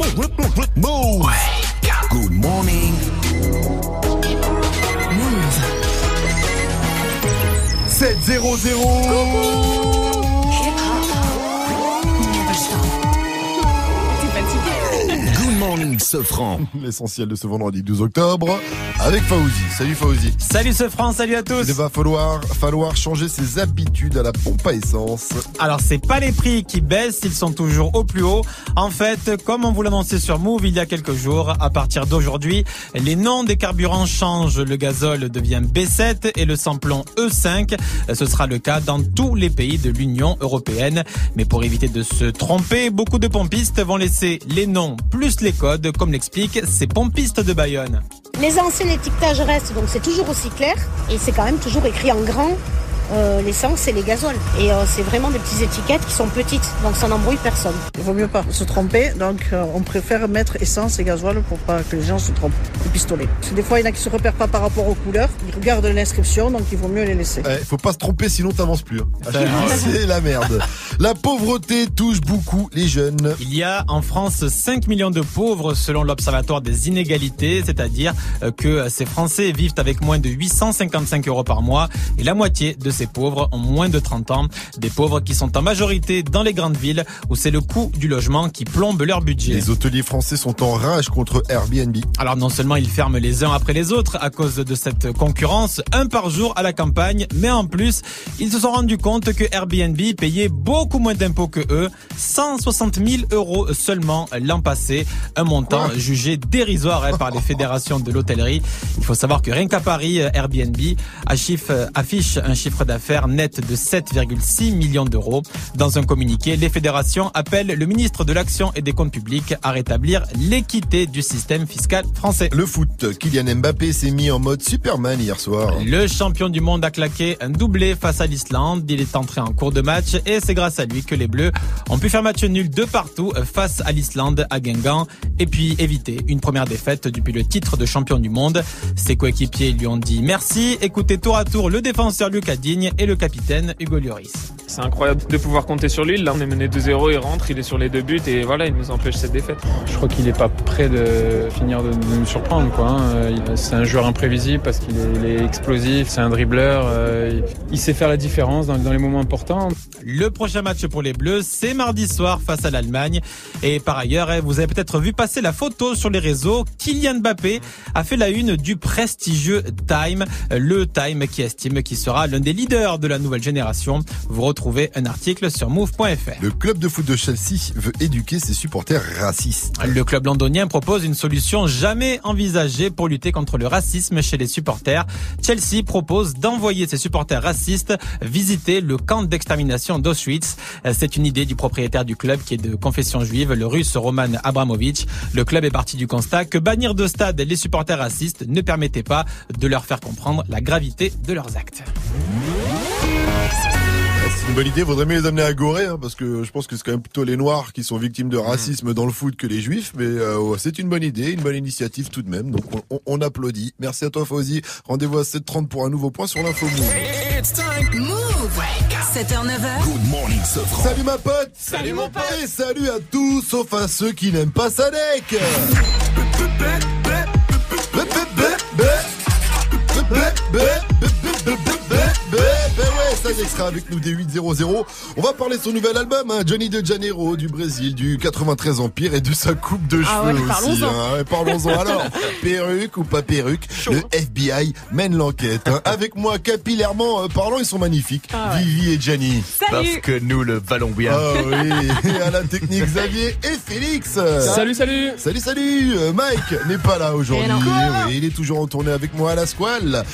Move. Good morning. Move. 7-0-0 Never stop. T'es fatigué Good morning, Sofran. L'essentiel de ce vendredi 12 octobre avec Fauzi. Salut Fauzi. Salut ce France, salut à tous. Il va falloir, falloir changer ses habitudes à la pompe à essence. Alors c'est pas les prix qui baissent, ils sont toujours au plus haut. En fait, comme on vous l'annonçait sur Move il y a quelques jours, à partir d'aujourd'hui, les noms des carburants changent. Le gazole devient B7 et le samplon E5. Ce sera le cas dans tous les pays de l'Union européenne. Mais pour éviter de se tromper, beaucoup de pompistes vont laisser les noms plus les codes, comme l'expliquent ces pompistes de Bayonne. Les anciens étiquetages restent, donc c'est toujours aussi clair. Et c'est quand même toujours écrit en grand euh, l'essence et les gazoles. Et euh, c'est vraiment des petites étiquettes qui sont petites, donc ça n'embrouille personne. Il vaut mieux pas se tromper, donc euh, on préfère mettre essence et gasoil pour pas que les gens se trompent. Les pistolets. Parce que des fois, il y en a qui se repèrent pas par rapport aux couleurs. Ils regardent l'inscription, donc il vaut mieux les laisser. Eh, faut pas se tromper sinon t'avances plus. hein. C'est la merde. La pauvreté touche beaucoup les jeunes. Il y a en France 5 millions de pauvres selon l'Observatoire des inégalités, c'est-à-dire euh, que ces Français vivent avec moins de 855 euros par mois et la moitié de ces pauvres ont moins de 30 ans. Des pauvres qui sont en majorité dans les grandes villes où c'est le coût du logement qui plombe leur budget. Les hôteliers français sont en rage contre Airbnb. Alors non seulement ils ferment les uns après les autres à cause de cette concurrence, un par jour à la campagne, mais en plus, ils se sont rendus compte que Airbnb payait beaucoup moins d'impôts que eux, 160 000 euros seulement l'an passé, un montant jugé dérisoire hein, par les fédérations de l'hôtellerie. Il faut savoir que rien qu'à Paris, Airbnb affiche, affiche un chiffre d'affaires net de 7,6 millions d'euros. Dans un communiqué, les fédérations appellent le ministre de l'Action et des Comptes Publics à rétablir l'équité du système fiscal français. Le foot, Kylian Mbappé s'est mis en mode Superman hier soir. Le champion du monde a claqué un doublé face à l'Islande. Il est entré en cours de match et c'est grâce à lui que les Bleus ont pu faire match nul de partout face à l'Islande à Guingamp et puis éviter une première défaite depuis le titre de champion du monde. Ses coéquipiers lui ont dit merci. Écoutez tour à tour le défenseur Lucas Digne et le capitaine Hugo Lloris. C'est incroyable de pouvoir compter sur lui. Là, on est mené 2-0, il rentre, il est sur les deux buts et voilà, il nous empêche cette défaite. Je crois qu'il n'est pas prêt de finir de, nous surprendre. quoi. hein. Il- C'est un joueur imprévisible parce qu'il est, explosif, c'est un dribbleur. euh, il, sait faire la différence dans, les moments importants. Le prochain match pour les Bleus, c'est mardi soir face à l'Allemagne. Et par ailleurs, eh, vous avez peut-être vu passer la photo sur les réseaux. Kylian Mbappé a fait la une du prestigieux Time, le Time qui estime qu'il sera l'un des leaders de la nouvelle génération. Vous retrouvez un article sur move.fr. Le club de foot de Chelsea veut éduquer ses supporters racistes. Le club londonien propose une solution jamais envisagée pour lutter contre le racisme chez les supporters. Chelsea propose d'envoyer ses supporters racistes visiter le camp d'extermination d'Auschwitz. C'est une idée du propriétaire du club qui est de confession juive, le russe Roman Abramovich. Le club est parti du constat que bannir de stade les supporters racistes ne permettait pas de leur faire comprendre la gravité de leurs actes. C'est une bonne idée, vaudrait mieux les amener à Gorée, hein, parce que je pense que c'est quand même plutôt les Noirs qui sont victimes de racisme dans le foot que les Juifs, mais euh, ouais, c'est une bonne idée, une bonne initiative tout de même, donc on, on- on applaudit. Merci à toi Fauzi, rendez-vous à 7h30 pour un nouveau point sur l'info Move. It's time. Move. 7h, 9h. Good morning, Sofran. Salut ma pote Salut mon pote Et salut à tous, sauf à ceux qui n'aiment pas Sadek Ben Sadek sera avec nous dès 8.00. On va parler de son nouvel album, hein, Johnny de Janeiro, du Brésil, du 93 Empire et de sa coupe de Ah cheveux ouais, aussi. parlons-en. hein. Alors. Perruque ou pas perruque, le FBI mène l'enquête. hein. Avec moi, capillairement euh, parlant, ils sont magnifiques. Ah ouais. Vivi et Gianni. Parce que nous le valons bien. Ah oui, et à la technique Xavier et Félix. Salut, salut Salut, salut Euh, Mike n'est pas là aujourd'hui. Oui, il est toujours en tournée avec moi à la squale.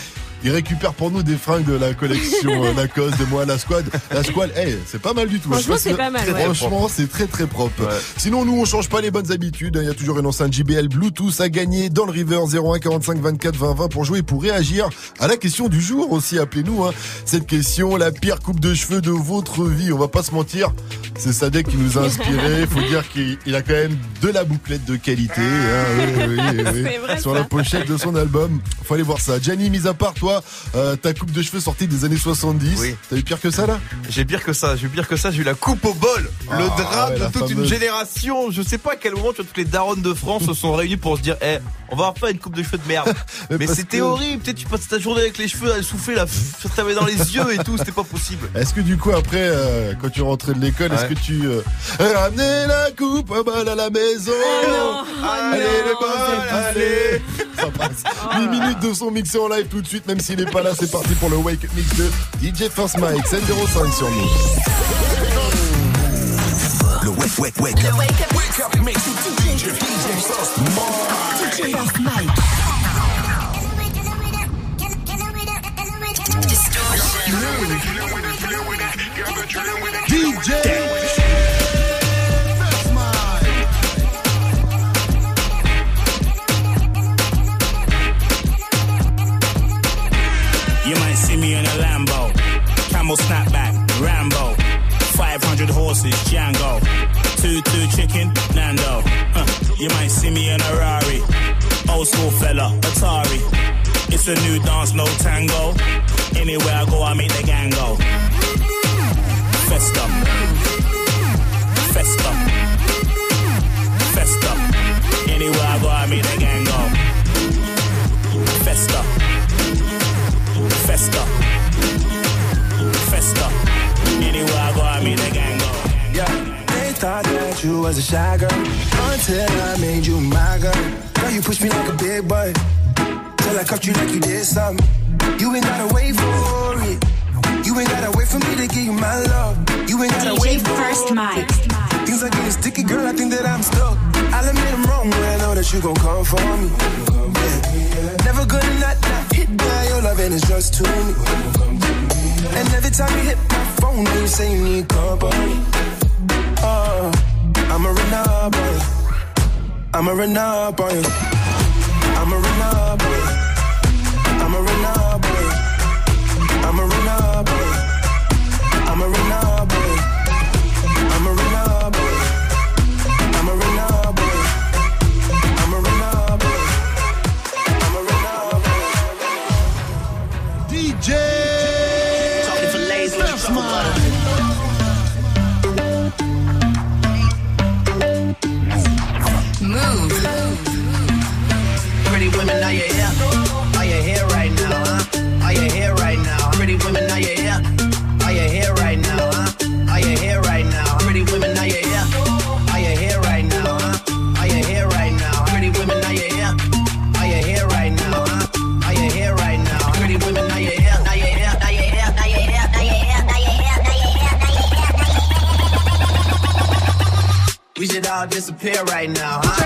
Il récupère pour nous des fringues de la collection euh, Lacoste de moi la squad. La squale, hey, c'est pas mal du tout. Franchement, c'est pas mal, très- ouais. Franchement, c'est très très propre. Ouais. Sinon, nous, on change pas les bonnes habitudes. Il y a toujours une enceinte JBL Bluetooth à gagner dans le River 01 45 24 20 20 pour jouer, pour réagir à la question du jour aussi. Appelez-nous. hein. Cette question, la pire coupe de cheveux de votre vie. On va pas se mentir. C'est Sadek qui nous a inspiré. Il faut dire qu'il il a quand même de la bouclette de qualité. hein. Oui, oui, oui, oui. C'est vrai, Sur ça. la pochette de son album. Faut aller voir ça. Gianni, mis à part toi, toi, euh, ta coupe de cheveux sortie des années 70. Oui. T'as eu pire que ça là? J'ai pire que ça, j'ai eu pire que ça, j'ai eu la coupe au bol. Ah, le drame ouais, la de toute une génération. Je sais pas à quel moment tu vois, toutes les daronnes de France se sont réunies pour se dire, eh, on va refaire une coupe de cheveux de merde. Mais c'était que- horrible, peut-être tu passes ta journée avec les cheveux à souffler, là, ça t'avait dans les yeux et tout, c'était pas possible. Est-ce que du coup après, euh, quand tu rentrais de l'école, est-ce Ouais. que tu euh, ramenais la coupe au bol à la maison Allez les balles, allez Ça passe. 8 minutes de son mixé en live tout de suite, même s'il n'est pas là, c'est parti pour le Wake Up Mix de DJ First Mike, 705 sur nous. Le wake, wake, wake. Up. Wake up mix. With DJ, DJ First Mike. DJ camel snapback, Rambo, 500 horses, Django, two two chicken, Nando. Huh. You might see me in a Rari, old school fella, Atari. It's a new dance, no tango. Anywhere I go, I make the gang go. Festa, festa, festa. Anywhere I go, I make the gang go. Festa. Festa. Festa. Anywhere I go, I meet the gang go. Yeah, they thought that you was a shy girl until I made you my girl. Girl, you pushed me like a big boy till I cuffed you like you did something. You ain't gotta wait for it. You ain't gotta wait for me to give you my love. You ain't gotta DJ wait for First it. Mike. Things are getting sticky, girl. I think that I'm stuck. I'll admit I'm wrong, but I know that you gon' come for me. Yeah. Never gonna not, not hit by your love, and it's just to me. And every time you hit my phone, you say you need company. Oh, I'm a run you. I'm a run you. I'm a run you. I'm a run disappear right now, huh?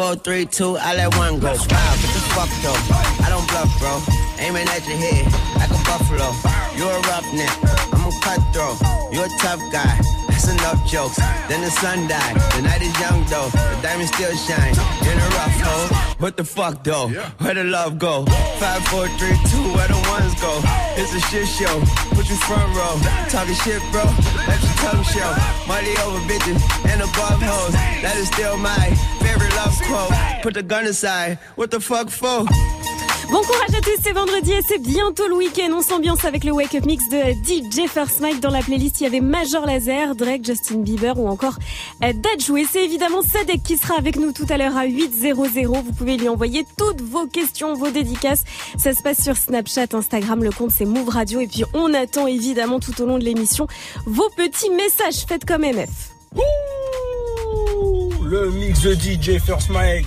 Four, three, two, I let one go. Wow, what the fuck though? I don't bluff, bro. Aiming at your head like a buffalo. You're a roughneck, I'm a cutthroat. You're a tough guy. That's enough jokes. Then the sun died. The night is young though. The diamonds still shine in a rough hole. What the fuck though? Where the love go? Five, four, three, two, where the ones go? It's a shit show. Put you front row. Talking shit, bro. Let your tongue show. Money over bitches and above hoes. That is still my favorite love quote. Put the gun aside. What the fuck for? Bon courage à tous, c'est vendredi et c'est bientôt le week-end. On s'ambiance avec le Wake Up Mix de DJ First Mike. Dans la playlist, il y avait Major Laser, Drake, Justin Bieber ou encore Dadju. Et c'est évidemment Sadek qui sera avec nous tout à l'heure à 8.00. Vous pouvez lui envoyer toutes vos questions, vos dédicaces. Ça se passe sur Snapchat, Instagram. Le compte c'est Move Radio. Et puis on attend évidemment tout au long de l'émission vos petits messages. Faites comme MF. Le mix de DJ First Mike.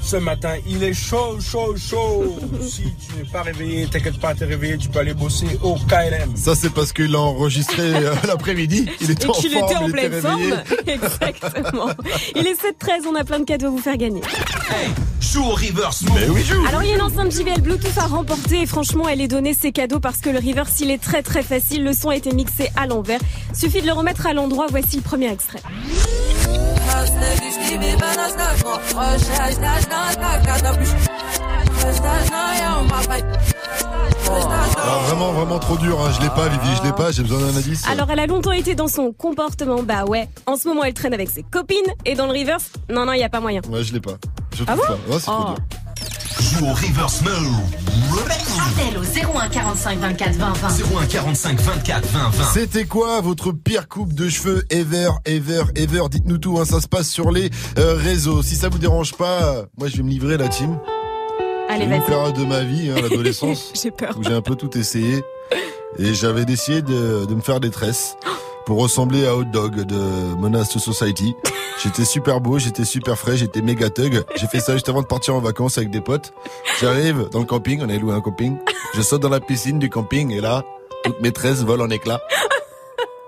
Ce matin, il est chaud, chaud, chaud. si tu n'es pas réveillé, t'inquiète pas, t'es réveillé, tu peux aller bosser au KLM. Ça, c'est parce qu'il a enregistré euh, l'après-midi. Il était Et en forme, était en il pleine était forme. Exactement. Il est 7-13, on a plein de cadeaux à vous faire gagner. Joue au reverse. Mais oui, joue. Alors il y a une enceinte JBL Bluetooth à remporter et franchement elle est donnée ses cadeaux parce que le reverse il est très très facile, le son a été mixé à l'envers. Suffit de le remettre à l'endroit, voici le premier extrait. Alors vraiment, vraiment trop dur. Hein. Je l'ai pas, Vivi, je l'ai pas. J'ai besoin d'un indice. Alors elle a longtemps été dans son comportement, bah ouais. En ce moment elle traîne avec ses copines et dans le reverse, non non il y a pas moyen. Ouais, je l'ai pas. Je Ah trouve bon pas. Ouais, c'est trop Oh. dur. Joue au reverse mode. Appel au 01 45 24 20 20. 01 45 24 20 20. C'était quoi votre pire coupe de cheveux ever, ever, ever? Dites-nous tout, hein, ça se passe sur les euh, réseaux. Si ça vous dérange pas, moi je vais me livrer la team. Allez, vas-y. période de ma vie, hein, l'adolescence, J'ai peur. où j'ai un peu tout essayé. Et j'avais décidé de, de me faire des tresses pour ressembler à Hot Dog de Monast Society. J'étais super beau, j'étais super frais, j'étais méga thug. J'ai fait ça juste avant de partir en vacances avec des potes. J'arrive dans le camping, on avait loué un camping. Je saute dans la piscine du camping et là, toutes mes tresses volent en éclats.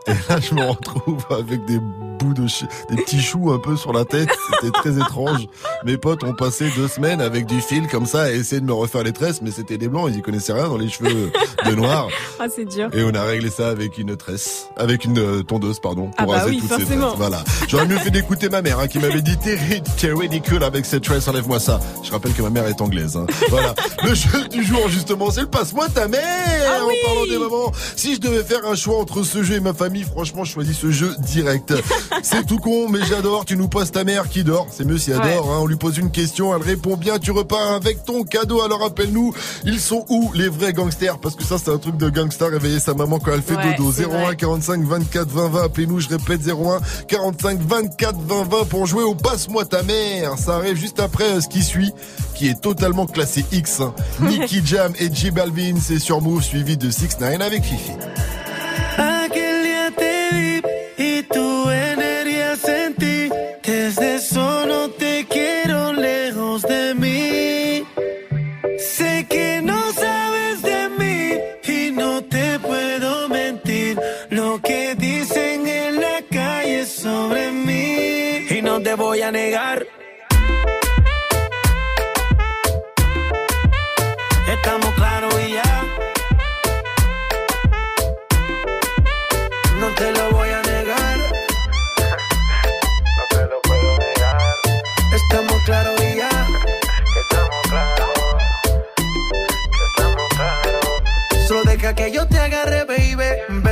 Et là, je me retrouve avec des bouts de des petits choux un peu sur la tête. C'était très étrange. Mes potes ont passé deux semaines avec du fil comme ça à essayer de me refaire les tresses, mais c'était des blancs, ils y connaissaient rien dans les cheveux de noir. Ah, c'est dur. Et on a réglé ça avec une tresse, avec une euh, tondeuse, pardon, pour Ah bah raser oui, toutes ces tresses. Voilà. J'aurais mieux fait d'écouter ma mère, hein, qui m'avait dit t'es ri- t'es ridicule avec cette tresse, enlève-moi ça. Je rappelle que ma mère est anglaise. Hein. Voilà. Le jeu du jour, justement, c'est le passe-moi ta mère. Ah En parlant des mamans, si je devais faire un choix entre ce jeu et ma famille, franchement, je choisis ce jeu direct. C'est tout con, mais j'adore. Tu nous poses ta mère qui dort. C'est mieux si elle Ouais. dort. Hein. On lui pose une question, elle répond bien. Tu repars avec ton cadeau. Alors rappelle-nous, ils sont où les vrais gangsters? Parce que ça, c'est un truc de gangster. Réveiller sa maman quand elle fait Ouais, dodo. c'est 01 vrai. 45 24 20 20. Appelez-nous. Je répète 01 45 24 20 20 pour jouer au passe-moi ta mère. Ça arrive juste après euh, ce qui suit, qui est totalement classé X. hein. Nicky Jam et J Balvin, c'est sur Move, suivi de 6 9 avec Fifi. Negar.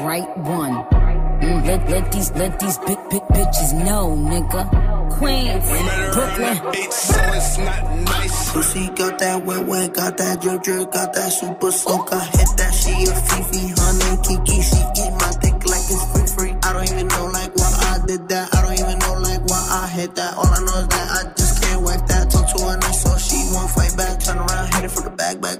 Right one. Mm, let, let these let these big big bitches know, nigga. Queens, Brooklyn. So it's not nice. Pussy got that wet wet, got that drip drip, got that super soak. I hit that she a Fifi, honey Kiki. She eat my dick like it's free free. I don't even know like why I did that. I don't even know like why I hit that. All I know is that I just can't wipe that. Talk to her nice so she won't fight back. Turn around, hit it for the back, back,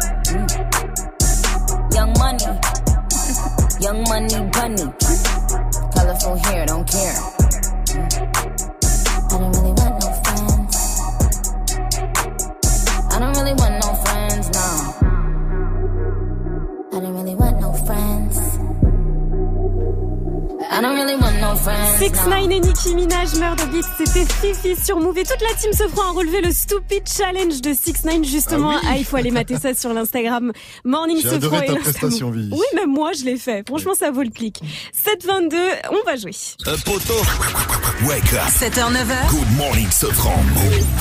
Young money, young money bunny. Colorful hair, don't care. 6 no. 9 et Nicki Minaj, Murder Beat, c'était Fifi sur Move et toute la team se fera un relevé le Stupid Challenge de 6 9 justement. Ah oui. il faut aller mater ça sur l'Instagram Morning J'ai adoré ta prestation. Vivi. Oui, même moi je l'ai fait. Franchement, ça vaut le clic. 7-22, on va jouer. Un poteau. Wake up. 7h, 9h. Good morning, Sofran.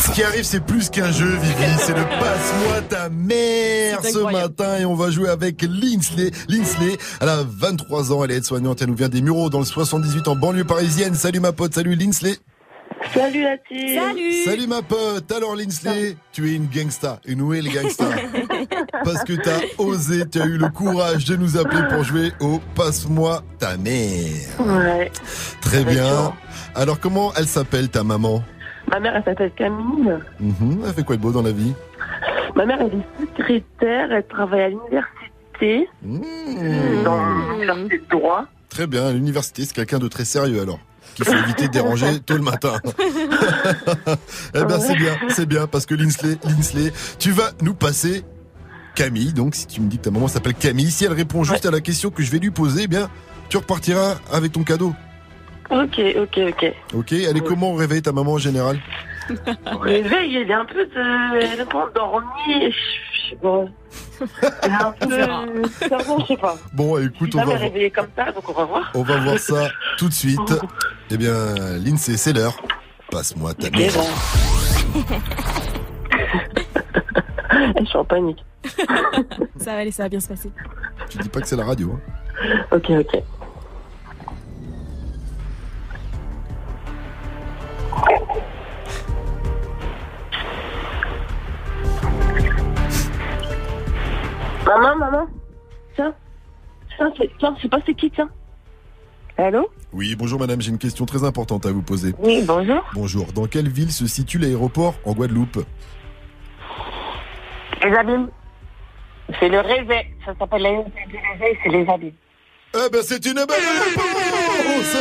Ce qui arrive, c'est plus qu'un jeu, Vivi. C'est le passe-moi ta mère ce matin. Et on va jouer avec Linsley. Linsley, elle a 23 ans, elle est aide-soignante. Elle nous vient des Mureaux dans le 78 en banlieue parisienne. Salut ma pote, salut Linsley. Salut la team Salut Salut ma pote. Alors Linsley, tu es une gangsta, une real gangsta. Parce que t'as osé, tu as eu le courage de nous appeler pour jouer au Passe-moi ta mère. Ouais. Très bien. Alors comment elle s'appelle ta maman? Ma mère, elle s'appelle Camille. Mhm, Elle fait quoi de beau dans la vie? Ma mère, elle est secrétaire. Elle travaille à l'université. Mmh. Dans l'université de droit. Très bien, l'université, c'est quelqu'un de très sérieux alors. Qu'il faut éviter de déranger tôt le matin. eh ben c'est bien, c'est bien, parce que Linsley, Linsley, tu vas nous passer Camille, donc si tu me dis que ta maman s'appelle Camille, si elle répond juste à la question que je vais lui poser, eh bien, tu repartiras avec ton cadeau. Ok, ok, ok. Ok, elle est comment au réveil ta maman en général? Au réveil, elle est un peu de... Elle est endormie. Je sais pas. Elle est un peu... Ça va, je sais pas. Bon, écoute, on va, voir- comme ça, donc on va voir. on va voir ça tout de suite. Eh bien, Lindsay, c'est l'heure. Passe-moi ta mère. Je suis en panique. Ça va aller, ça va bien se passer. Tu dis pas que c'est la radio. hein. Ok, ok. Maman, maman. Tiens. Tiens, c'est tiens, c'est pas c'est qui, tiens. Allô? Oui, bonjour madame, j'ai une question très importante à vous poser. Oui, bonjour. Bonjour, dans quelle ville se situe l'aéroport en Guadeloupe? Les abîmes. C'est le réveil. Ça s'appelle l'aéroport du réveil, c'est les abîmes. Eh ben c'est une bonne réponse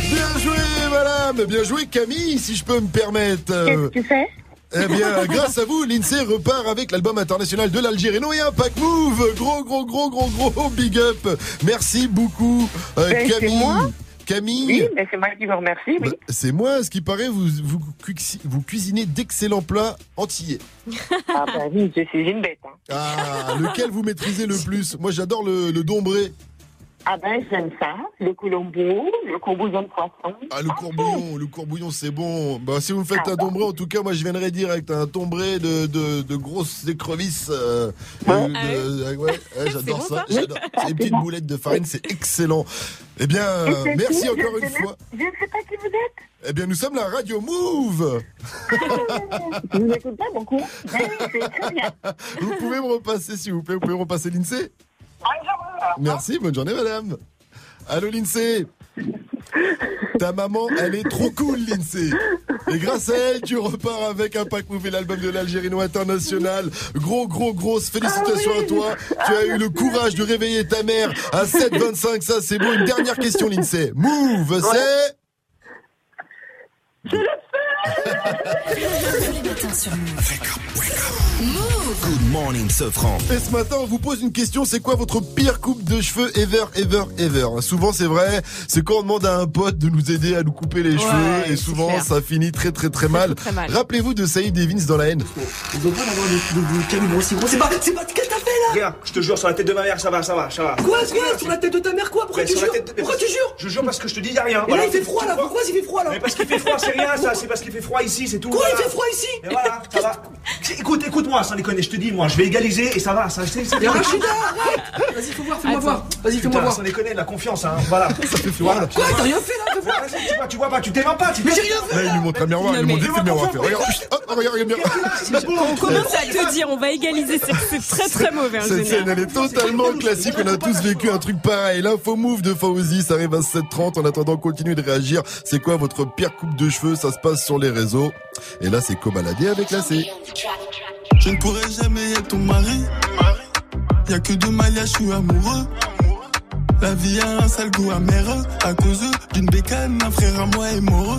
Bien joué madame Bien joué Camille, si je peux me permettre Qu'est-ce que tu fais? Eh bien, grâce à vous, l'INSEE repart avec l'album international de l'Algérie. Non, il y a un pack move Gros, gros, gros, gros, gros big up Merci beaucoup euh, Ben, Camille moi. Camille Oui, mais c'est moi qui vous remercie, oui. Bah, C'est moi, ce qui paraît, vous, vous, cuisinez d'excellents plats antillais. Ah bah oui, je suis une bête. Hein. Ah, lequel vous maîtrisez le plus? Moi, j'adore le, le dombré. Ah ben j'aime ça, le colombo, le courbouillon de poisson. Ah, le courbouillon, le courbouillon, c'est bon. Bah, si vous me faites un dombré, en tout cas, moi, je viendrai direct. Un dombré de, de, de grosses écrevisses. euh, de- ouais, ouais, j'adore bon, ça. ça j'adore. C'est une petite boulette de farine, c'est excellent. Eh bien, merci qui encore une fois. même- Je ne sais pas qui vous êtes. Eh bien, nous sommes la Radio Move. Je vous écoute pas beaucoup. Très bien. Vous pouvez me repasser, s'il vous plaît, vous pouvez me repasser l'INSEE? Merci, bonne journée, madame. Allô Lindsay Ta maman, elle est trop cool, Lindsay. Et grâce à elle, tu repars avec un pack Move et l'album de l'Algérino International. Gros, gros, grosse félicitations à toi. Tu as eu le courage de réveiller ta mère à 7h25. Ça, c'est beau. Une dernière question, Lindsay. Move, c'est... Good morning, Sofran. Et ce matin, on vous pose une question. C'est quoi votre pire coupe de cheveux ever, ever, ever? Souvent, c'est vrai. C'est quand on demande à un pote de nous aider à nous couper les cheveux. Et souvent, clair. ça finit très, très, très mal. Rappelez-vous de Saïd Evans dans la haine. On pas d'avoir des, des, des calibres aussi gros. C'est pas, c'est pas, qu'est-ce que t'as fait Regarde, je te jure, sur la tête de ma mère, ça va, ça va, ça va. Quoi, quoi Sur la tête de ta mère, quoi? Pourquoi Ouais, tu jures de- Pourquoi tu jures Je jure parce que je te dis, y a rien. Là, il fait froid là. Pourquoi il fait froid là Mais parce qu'il fait froid, c'est rien ça, c'est parce qu'il fait froid ici, c'est tout. Quoi, il fait froid ici Et voilà, ça va. Écoute, écoute-moi, sans déconner, je te dis, moi, je vais égaliser et ça va, ça c'est. c'est- Et Rachida, arrête Vas-y, fais-moi voir, fais-moi voir. Vas-y, fais-moi voir. sans déconner, de la confiance, hein, voilà. Ça fait Quoi T'as rien fait là fais tu vois, tu vois pas, tu t'aimes pas, tu Mais j'ai rien fait Là, il lui montre un miroir. Il lui montre le miroir. Regarde, regarde, regarde bien. On commence à te dire, on va égaliser, c'est très très mauvais en Cette scène, elle est totalement classique. On a tous vécu un truc pareil. L'info move de Fauzi, ça arrive à 7h30. En attendant, continuez de réagir. C'est quoi votre pire coupe de cheveux? Ça se passe sur les réseaux. Et là, c'est Cobaladé avec la C. Je ne pourrai jamais être ton mari. Y'a que de Malia, je suis amoureux. La vie a un sale goût amer à cause d'une bécane, un frère à moi est mort.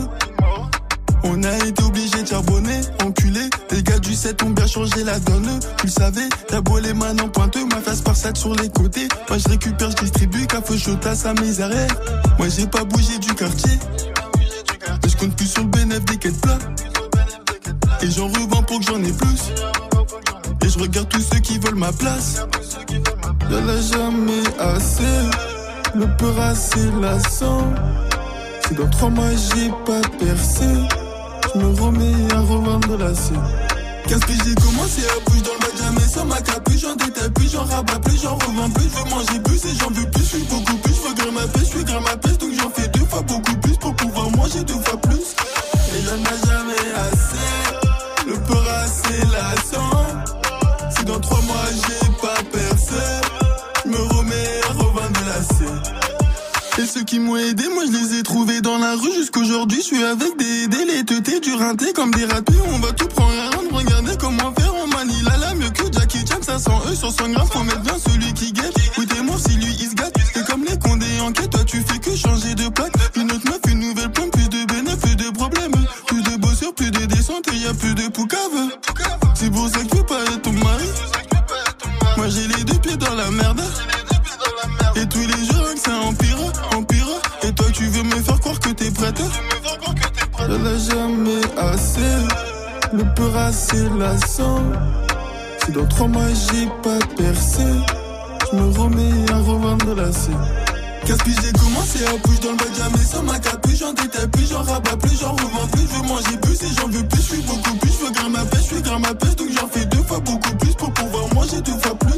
On a été obligé de charbonner, enculé. Les gars du 7 ont bien changé la donne. Tu le savais, t'as beau les mains en pointeux, ma face par sur les côtés. Moi je récupère, je distribue, café chaud à sa misère. Moi j'ai pas bougé du quartier. Et je compte plus sur le bénéfice des quêtes plats. Et j'en revends pour que j'en ai plus. Et je regarde tous ceux qui veulent ma place. Y'en a jamais assez. Le peur assez lassant. Si dans trois mois j'ai pas percé, je me remets à revendre la scène. Qu'est-ce que j'ai commencé à bouger dans le bas jamais sans ma capuche, j'en détaille plus, j'en rabats plus, j'en revends plus, je veux manger plus et j'en veux plus, je suis beaucoup plus, je veux grimper ma pêche, je suis grimper ma pêche, donc j'en fais deux fois beaucoup plus pour pouvoir manger deux fois plus. Et y'en a jamais assez, le peur assez lassant. Si dans trois mois j'ai pas percé, Et ceux qui m'ont aidé, moi je les ai trouvés dans la rue jusqu'aujourd'hui. Je suis avec des teutés, du rinté comme des ratés. On va tout prendre à rendre, regardez comment faire. On manie la la mieux que Jackie Chan, ça sent eux sur 100 grammes. Faut mettre bien celui qui guette. Oui, t'es mort si lui il se gâte. C'est comme les condés en quête, toi tu fais que changer de plaque. Une autre meuf, une nouvelle pomme, plus de bénéfices, plus de problèmes. Plus de bosseurs, plus de descente et y a plus de poucave. Assez lassant. Si dans trois mois j'ai pas percé, je me remets à revendre la scène. Qu'est-ce que j'ai commencé à bouger dans le bas jamais sans ma capuche, j'en détaille plus, j'en rabats plus, j'en revends plus, je veux manger plus et j'en veux plus, je suis beaucoup plus, je veux grimper ma pêche, je suis grimper ma pêche, donc j'en fais deux fois beaucoup plus pour pouvoir manger deux fois plus.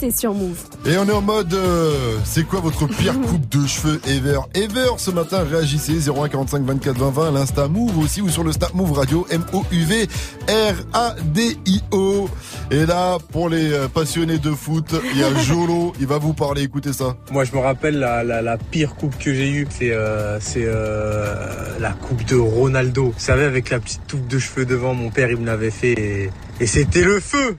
Move. Et on est en mode, euh, c'est quoi votre pire coupe de cheveux ever? Ever ce matin, réagissez 01 45 24 20 20, l'Insta Move aussi ou sur le Snap Move Radio M-O-U-V R-A-D-I-O. Et là, pour les euh, passionnés de foot, il y a Jolo, il va vous parler, écoutez ça. Moi, je me rappelle la, la, la pire coupe que j'ai eue, c'est euh, c'est euh, la coupe de Ronaldo. Vous savez, avec la petite toupe de cheveux devant, mon père, il me l'avait fait et, et c'était le feu.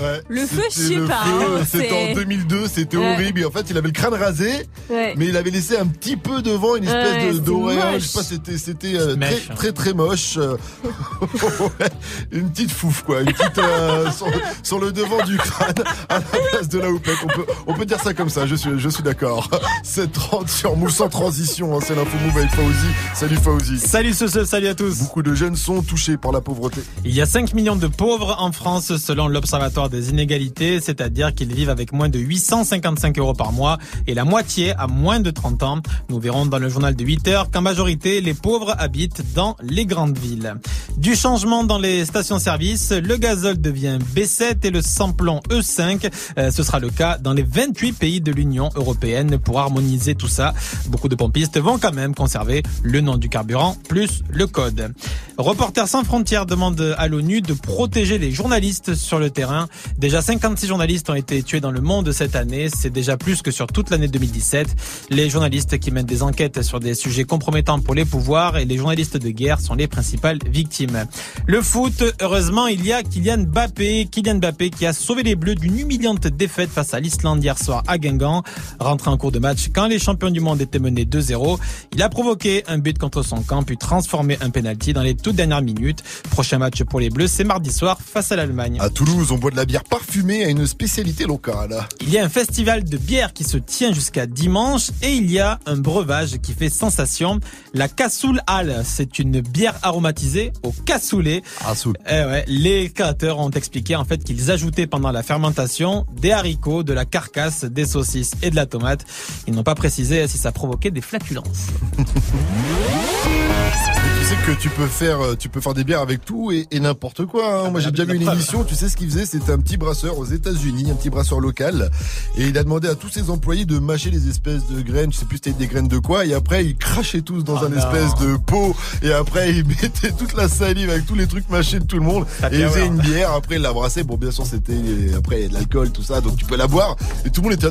Ouais, Le feu, je sais le pas, feu, hein, C'était c'est- en 2002, c'était Ouais. horrible. Et en fait, il avait le crâne rasé, Ouais. mais il avait laissé un petit peu devant une espèce Ouais, de d'auréole. moche. Je sais pas, c'était c'était euh, très, hein. très très moche. Euh, ouais, une petite fouf quoi, une petite euh, sur, sur le devant du crâne à la place de la houppette. On peut, on peut dire ça comme ça, je suis, je suis d'accord. 730 sur Move sans transition, hein, c'est l'info Move avec Fauzi. Salut Fauzi. Salut ce salut à tous. Beaucoup de jeunes sont touchés par la pauvreté. Il y a 5 millions de pauvres en France selon l'Observatoire des inégalités, c'est-à-dire qu'ils vivent avec moins de 855 euros par mois et la moitié a moins de 30 ans. Nous verrons dans le journal de 8 heures qu'en majorité, les pauvres habitent dans les grandes villes. Du changement dans les stations-service, le gazole devient B7 et le samplon E5. Euh, ce sera le cas dans les 28 pays de l'Union européenne pour harmoniser tout ça. Beaucoup de pompistes vont quand même conserver le nom du carburant plus le code. Reporters sans frontières demande à l'ONU de protéger les journalistes sur le terrain. Déjà 56 journalistes ont été tués dans le monde cette année. C'est déjà plus que sur toute l'année 2017. Les journalistes qui mènent des enquêtes sur des sujets compromettants pour les pouvoirs et les journalistes de guerre sont les principales victimes. Le foot, heureusement, il y a Kylian Mbappé. Kylian Mbappé qui a sauvé les Bleus d'une humiliante défaite face à l'Islande hier soir à Guingamp. Rentré en cours de match quand les champions du monde étaient menés 2-0. Il a provoqué un but contre son camp puis transformé un penalty dans les toutes dernières minutes. Prochain match pour les Bleus, c'est mardi soir face à l'Allemagne. À Toulouse, on boit bière parfumée à une spécialité locale. Il y a un festival de bière qui se tient jusqu'à dimanche et il y a un breuvage qui fait sensation. La Cassoul Hall, c'est une bière aromatisée au cassoulet. Eh ouais, les créateurs ont expliqué en fait qu'ils ajoutaient pendant la fermentation des haricots, de la carcasse, des saucisses et de la tomate. Ils n'ont pas précisé si ça provoquait des flatulences. Sais que tu peux faire, euh, tu peux faire des bières avec tout et, et n'importe quoi. hein. Moi, j'ai déjà vu une émission. Tu sais ce qu'il faisait? C'était un petit brasseur aux États-Unis, un petit brasseur local, et il a demandé à tous ses employés de mâcher des espèces de graines. Je sais plus c'était des graines de quoi. Et après, ils crachaient tous dans Oh un non. espèce de pot. Et après, ils mettaient toute la salive avec tous les trucs mâchés de tout le monde. Ça Et ils faisaient une bière. Après, ils la brassaient. Bon, bien sûr, c'était après il y a de l'alcool, tout ça. Donc tu peux la boire. Et tout le monde était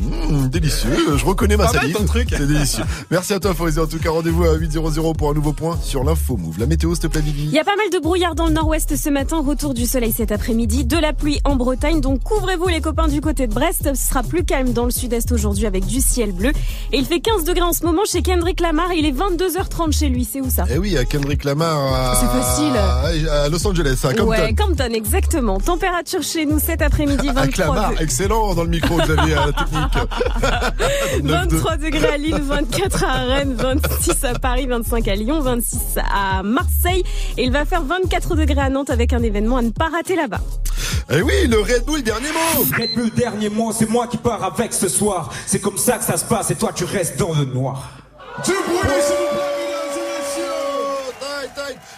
Mmh, délicieux. Je reconnais ma salive. C'est délicieux. Merci à toi, Fawzi. En tout cas, rendez-vous à 800 pour un nouveau point sur l'info Move. La météo, s'il te plaît, Vivi. Il y a pas mal de brouillard dans le nord-ouest ce matin, retour du soleil cet après-midi, de la pluie en Bretagne, donc couvrez-vous les copains du côté de Brest, ce sera plus calme dans le sud-est aujourd'hui avec du ciel bleu. Et il fait 15 degrés en ce moment chez Kendrick Lamar, il est 22h30 chez lui, c'est où ça? Eh oui, à Kendrick Lamar. à- C'est facile. À Los Angeles, à Compton. Ouais, Compton, exactement. Température chez nous cet après-midi, à 23 Clamart, degrés. excellent dans le micro, Xavier, à la technique. 23 degrés à Lille, 24 à Rennes, 26 à Paris, 25 à Lyon, 26 à Marseille. Et il va faire 24 degrés à Nantes avec un événement à ne pas rater là-bas. Eh oui, le Red Bull, dernier mot. Red Bull, dernier mot, c'est moi qui pars avec ce soir. C'est comme ça que ça se passe et toi tu restes dans le noir. Du bruit, s'il vous plaît,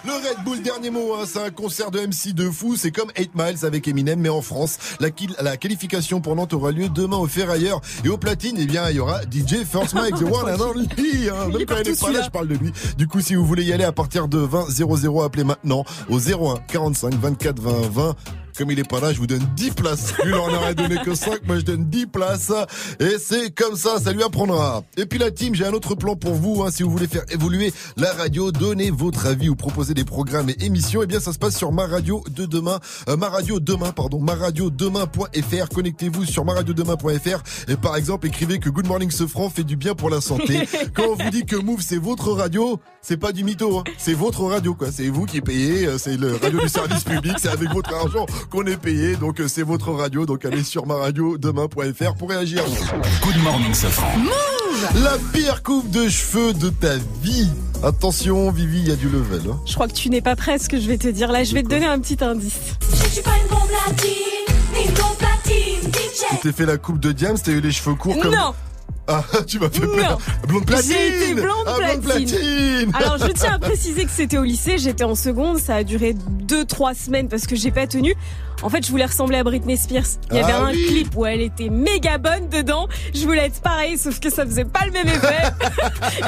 Le Red Bull, dernier mot, hein, c'est un concert de MC de fou. C'est comme 8 Miles avec Eminem, mais en France. La, qualification pour Nantes aura lieu demain au Ferrailleur. Et au platine, eh bien, il y aura DJ First Mike, The One and Only. Hein. Même quand il est pas là, je parle de lui. Du coup, si vous voulez y aller à partir de 20 00, appelez maintenant au 01 45 24 20 20. Comme il est pas là, je vous donne 10 places. Lui, il en aurait donné que 5. Moi, je donne 10 places. Et c'est comme ça, ça lui apprendra. Et puis la team, j'ai un autre plan pour vous. hein. Si vous voulez faire évoluer la radio, donner votre avis ou proposer des programmes et émissions, eh bien, ça se passe sur ma radio de demain. Euh, ma radio demain, pardon. Ma radio demain.fr. Connectez-vous sur ma radio demain.fr. Et par exemple, écrivez que Good Morning Sofran fait du bien pour la santé. Quand on vous dit que Move, c'est votre radio, c'est pas du mytho. hein. C'est votre radio, quoi. C'est vous qui payez. euh, C'est le radio du service public. C'est avec votre argent qu'on est payé. Donc, euh, c'est votre radio. Donc, allez sur ma radio demain.fr pour réagir. Good morning, Safran. La pire coupe de cheveux de ta vie. Attention, Vivi, il y a du level. hein. Je crois que tu n'es pas prêt à ce que je vais te dire. Là, je vais te donner un petit indice. Je suis pas une bombe latine, ni une bombe platine, DJ. Tu t'es fait la coupe de Diams, t'as eu les cheveux courts comme... Non Ah, tu m'as fait peur. Blonde platine été blonde Ah, blonde platine Alors je tiens à préciser que c'était au lycée, j'étais en seconde, ça a duré 2-3 semaines parce que j'ai pas tenu. En fait, je voulais ressembler à Britney Spears. Il y avait Ah un oui. clip où elle était méga bonne dedans. Je voulais être pareil, sauf que ça faisait pas le même effet.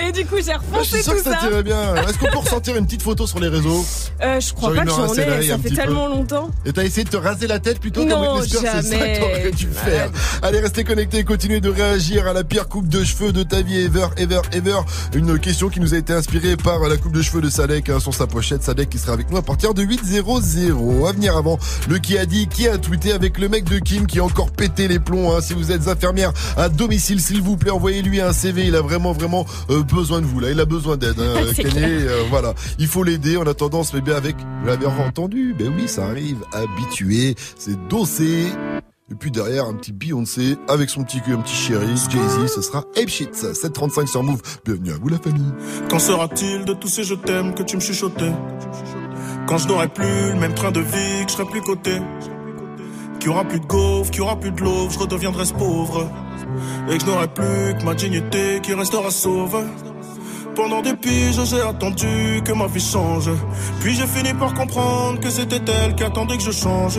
Et du coup, j'ai Ah, Je refoncé suis sûr tout que ça ça. tirait bien. Est-ce qu'on peut ressentir une petite photo sur les réseaux Euh, je crois pas que j'en ai, ça fait peu. tellement longtemps. Et t'as essayé de te raser la tête plutôt Non, comme Britney Spears, c'est ça que t'aurais dû faire. Allez, restez connectés et continuez de réagir à la pire coupe de cheveux de ta vie ever, ever, ever. Une question qui nous a été inspirée par la coupe de cheveux de Sadek hein, sur sa pochette. Sadek qui sera avec nous à partir de 8.00. À venir avant, le qui a dit, qui a tweeté avec le mec de Kim qui a encore pété les plombs. hein. Si vous êtes infirmière à domicile, s'il vous plaît, envoyez-lui un CV. Il a vraiment, vraiment euh, besoin de vous là. Il a besoin d'aide. Hein, euh, voilà, il faut l'aider. En attendant, met bien avec. Vous l'avez entendu Ben oui, ça arrive. Habitué, c'est dossé. Et puis derrière, un petit Beyoncé avec son petit cul, un petit chéri, Jay-Z, ce sera Ape Shit. 735 sur Move. Bienvenue à vous la famille. Qu'en sera-t-il de tous ces je t'aime que tu me chuchotais? Quand je n'aurai plus le même train de vie, que je serai plus coté Qu'il y aura plus de gaufres, qu'il y aura plus de l'eau, je redeviendrai ce pauvre Et que je n'aurai plus que ma dignité qui restera sauve pendant des piges, j'ai attendu que ma vie change. Puis j'ai fini par comprendre que c'était elle qui attendait que je change.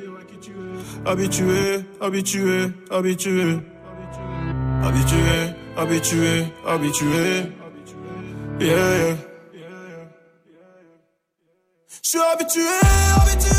Habitué, habitué, habitué. Habitué, habitué, habitué. Yeah. Je suis habitué, habitué.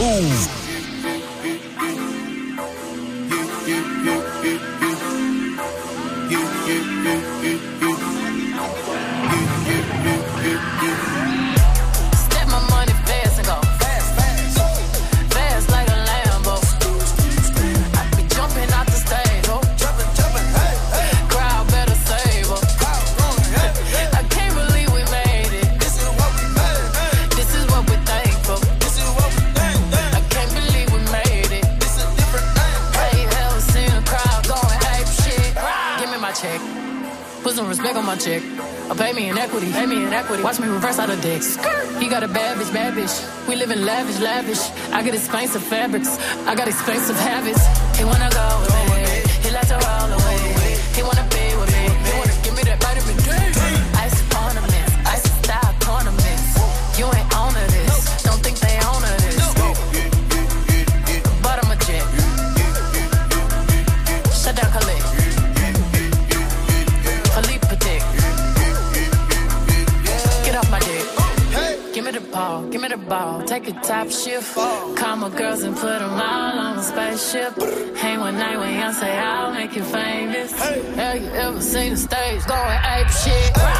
Move. Dicks. He got a bad bitch, bad bitch. We live in lavish, lavish. I get expensive fabrics. I got expensive habits. He wanna go Top shift. Call my girls and put them all on a spaceship. Hang one night when y'all say I'll make you famous. Have you ever seen the stage going ape shit?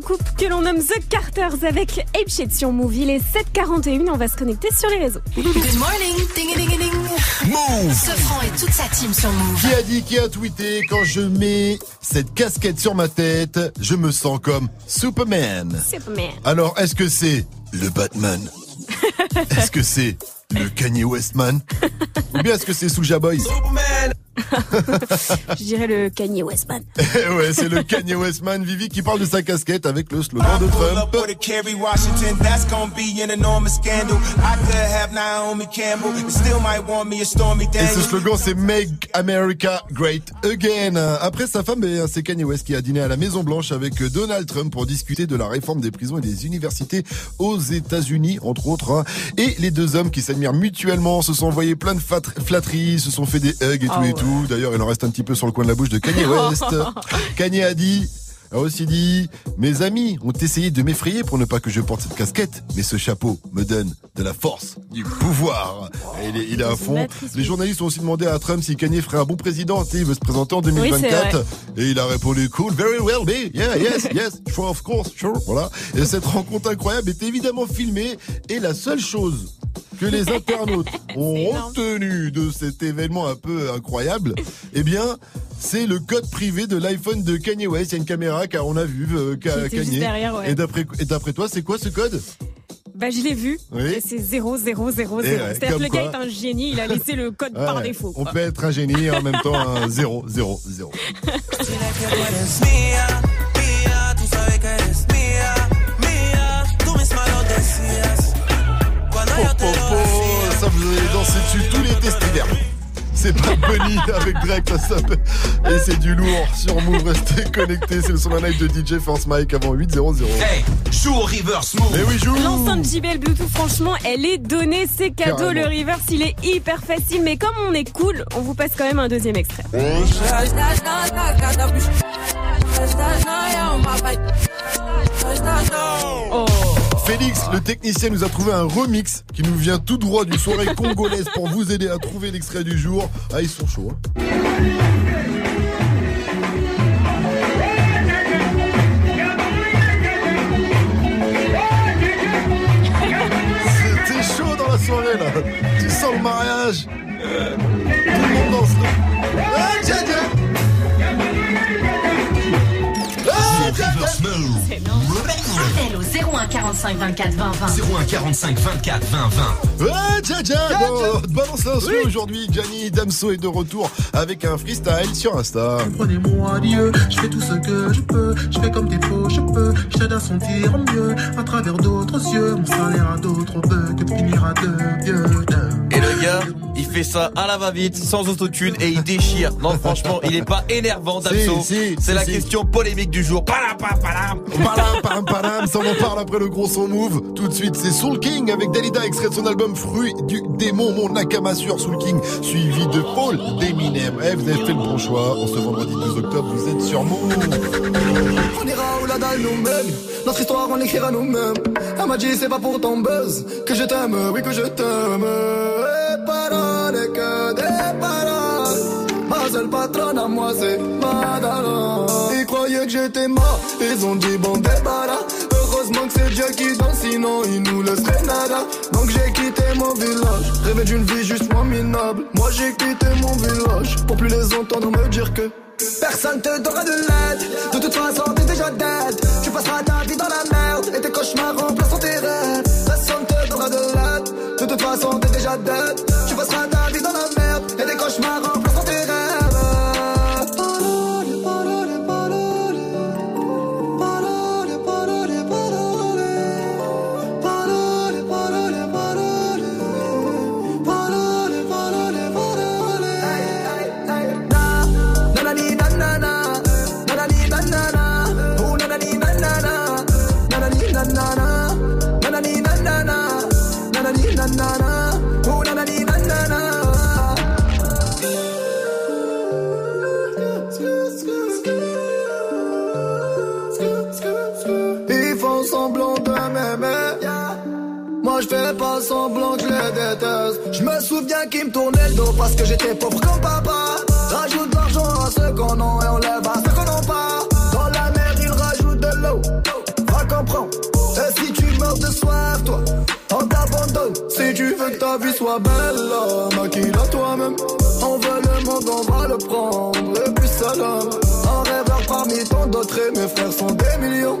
Le couple que l'on nomme The Carters avec Ape Shit sur Move. Il est 7h41, on va se connecter sur les réseaux. Good morning, ding ding ding. Move. Sofran et toute sa team sur Move. Qui a dit, qui a tweeté, quand je mets cette casquette sur ma tête, je me sens comme Superman. Superman. Alors, est-ce que c'est le Batman? Est-ce que c'est le Kanye Westman? Ou bien est-ce que c'est Soulja Boy? Je dirais le Kanye Westman. Ouais, c'est le Kanye Westman, Vivi, qui parle de sa casquette avec le slogan de Trump. up with a Kerry Washington, that's gonna be an enormous scandal. I could have Naomi Campbell, and still might want me a Stormy Et ce slogan, c'est Make America Great Again. Après sa femme, c'est Kanye West qui a dîné à la Maison Blanche avec Donald Trump pour discuter de la réforme des prisons et des universités aux États-Unis, entre autres. hein. Et les deux hommes qui s'admirent mutuellement se sont envoyés plein de flatteries, se sont fait des hugs et tout Ah et ouais. D'ailleurs, il en reste un petit peu sur le coin de la bouche de Kanye West. Kanye a dit a aussi dit Mes amis ont essayé de m'effrayer pour ne pas que je porte cette casquette, mais ce chapeau me donne de la force, du pouvoir. Et il est, à fond. Les journalistes ont aussi demandé à Trump si Kanye ferait un bon président. Il veut se présenter en Oui, c'est 2024. vrai. et il a répondu Cool, very well, be. Yeah, yes, yes, sure, of course, sure. Voilà. Et cette rencontre incroyable est évidemment filmée. Et la seule chose que les internautes ont retenu de cet événement un peu incroyable, eh bien, c'est le code privé de l'iPhone de Kanye West. Il y a une caméra car on a vu euh, Ka- Kanye. derrière, ouais. Et d'après et d'après toi, c'est quoi ce code? Bah, je l'ai vu. Oui. C'est 0, 0, 0, 0. Eh C'est-à-dire que le gars est un génie, il a laissé le code Ouais, par ouais. défaut. On peut être un génie et en même temps un 0, 0, 0. Mía, mía, tú sabes que eres mía, mía. Tú misma lo decías. Te lo Oh, ça vous allez danser dessus tout l'été cet hiver. C'est pas Bunny avec Drake, ça s'appelle. Et c'est du lourd sur Move. Restez connectés. C'est le son live de DJ Force Mike avant 8.00. Hey, joue au reverse move. Mais oui, joue. L'enceinte JBL Bluetooth, franchement, elle est donnée, c'est cadeau. Carrément. Le reverse, il est hyper facile, mais comme on est cool, on vous passe quand même un deuxième extrait. Oh. Félix, le technicien, nous a trouvé un remix qui nous vient tout droit d'une soirée congolaise pour vous aider à trouver l'extrait du jour. Ah, ils sont chauds. hein. C'était chaud dans la soirée là. Tu sens le mariage. Tout le monde danse là. Ah, Appel au 01 45 24 20 20. 01 45 24 20 20. Ouais, Dja Dja, bon, balance l'instru aujourd'hui. Gianni Damso est de retour avec un freestyle sur Insta. Prenez-moi Dieu, je fais tout ce que je peux, je fais comme des faux, je peux, je t'aide à sentir mieux, à travers d'autres yeux, mon salaire à d'autres veut que de finir à deux vieux. Et le gars, il fait ça à la va-vite, sans autotune et il déchire. Non, franchement, il est pas énervant, Damso. Si, si, C'est si, la si. question polémique du jour. Palam, palam, palam, ça on en parle après le gros son move. Tout de suite, c'est Soul King avec Dalida, extrait de son album Fruit du démon, mon Nakama sur Soul King, suivi de Paul d'Eminem. Eh, vous avez fait le bon choix. En ce vendredi 12 octobre, vous êtes sur Move. On ira où la dalle nous mène Notre histoire on l'écrira nous-mêmes Elle m'a dit c'est pas pour ton buzz Que je t'aime, oui que je t'aime Et paroles que des paroles Ma seule patronne à moi c'est Madara Ils croyaient que j'étais mort Ils ont dit bon débarras Heureusement que c'est Dieu qui danse, sinon il nous laisserait nada. Donc j'ai quitté mon village, rêvé d'une vie juste moins minable. Moi j'ai quitté mon village, pour plus les entendre me dire que. Personne te donnera de l'aide, de toute façon t'es déjà dead. Tu passeras ta vie dans la merde, et tes cauchemars remplaceront tes rêves. Personne te donnera de l'aide, de toute façon t'es déjà dead. Je fais pas semblant que je les déteste. Je me souviens qu'ils me tournaient le dos parce que j'étais pauvre comme papa. Rajoute de l'argent à ceux qu'on a et on lève à ceux qu'on n'a pas. Dans la mer, ils rajoutent de l'eau. Va comprendre. Et si tu meurs de soif, toi, on t'abandonne. Si tu veux que ta vie soit belle, maquille-la toi-même. On veut le monde, on va le prendre. Le plus seul homme. Un rêveur parmi tant d'autres et mes frères sont des millions.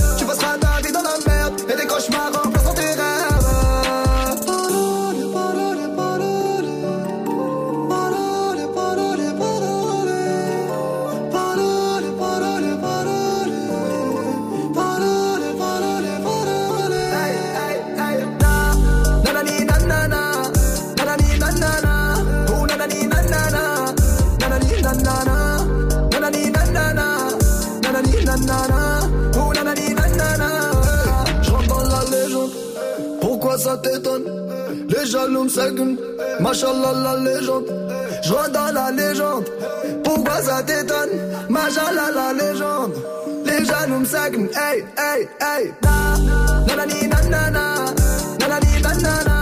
Seguent, machallah la légende. Je dans la légende, pourquoi ça t'étonne? Machallah la légende. Les jaloux me seguent, hey, hey, hey. Na, nanani nanana, nanani nanana, oh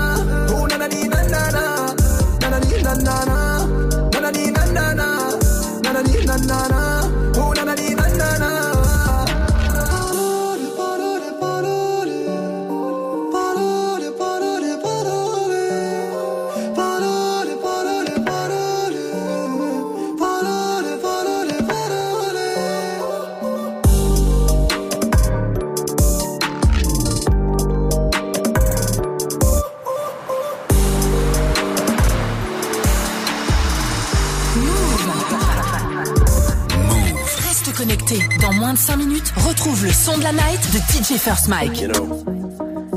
retrouve le son de la night de DJ First Mike. You know,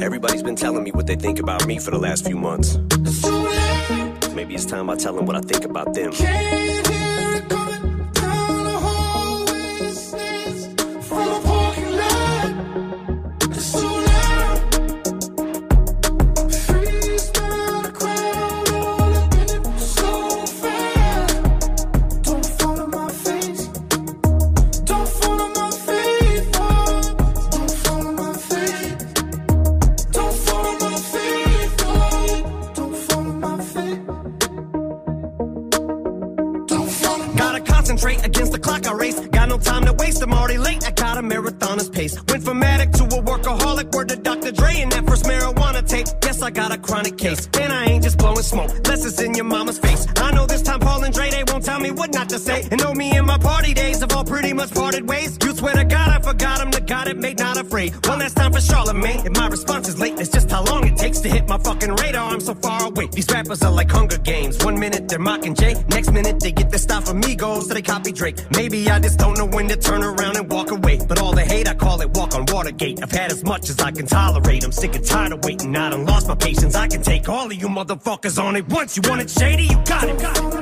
everybody's been telling me what they think about me for the last few months. Maybe it's time I tell them what I think about them. Mocking Jay, next minute they get their stuff from Migos, so they copy Drake. Maybe I just don't know when to turn around and walk away. But all the hate, I call it walk on Watergate. I've had as much as I can tolerate. I'm sick and tired of waiting. I done lost my patience. I can take all of you motherfuckers on it once. You want it shady? You got it. Got it.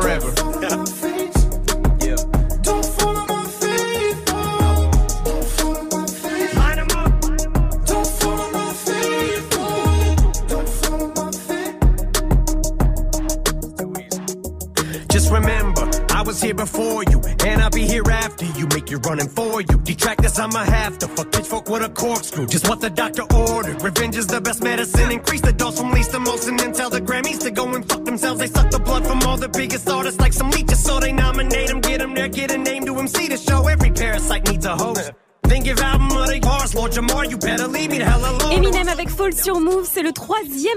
Forever.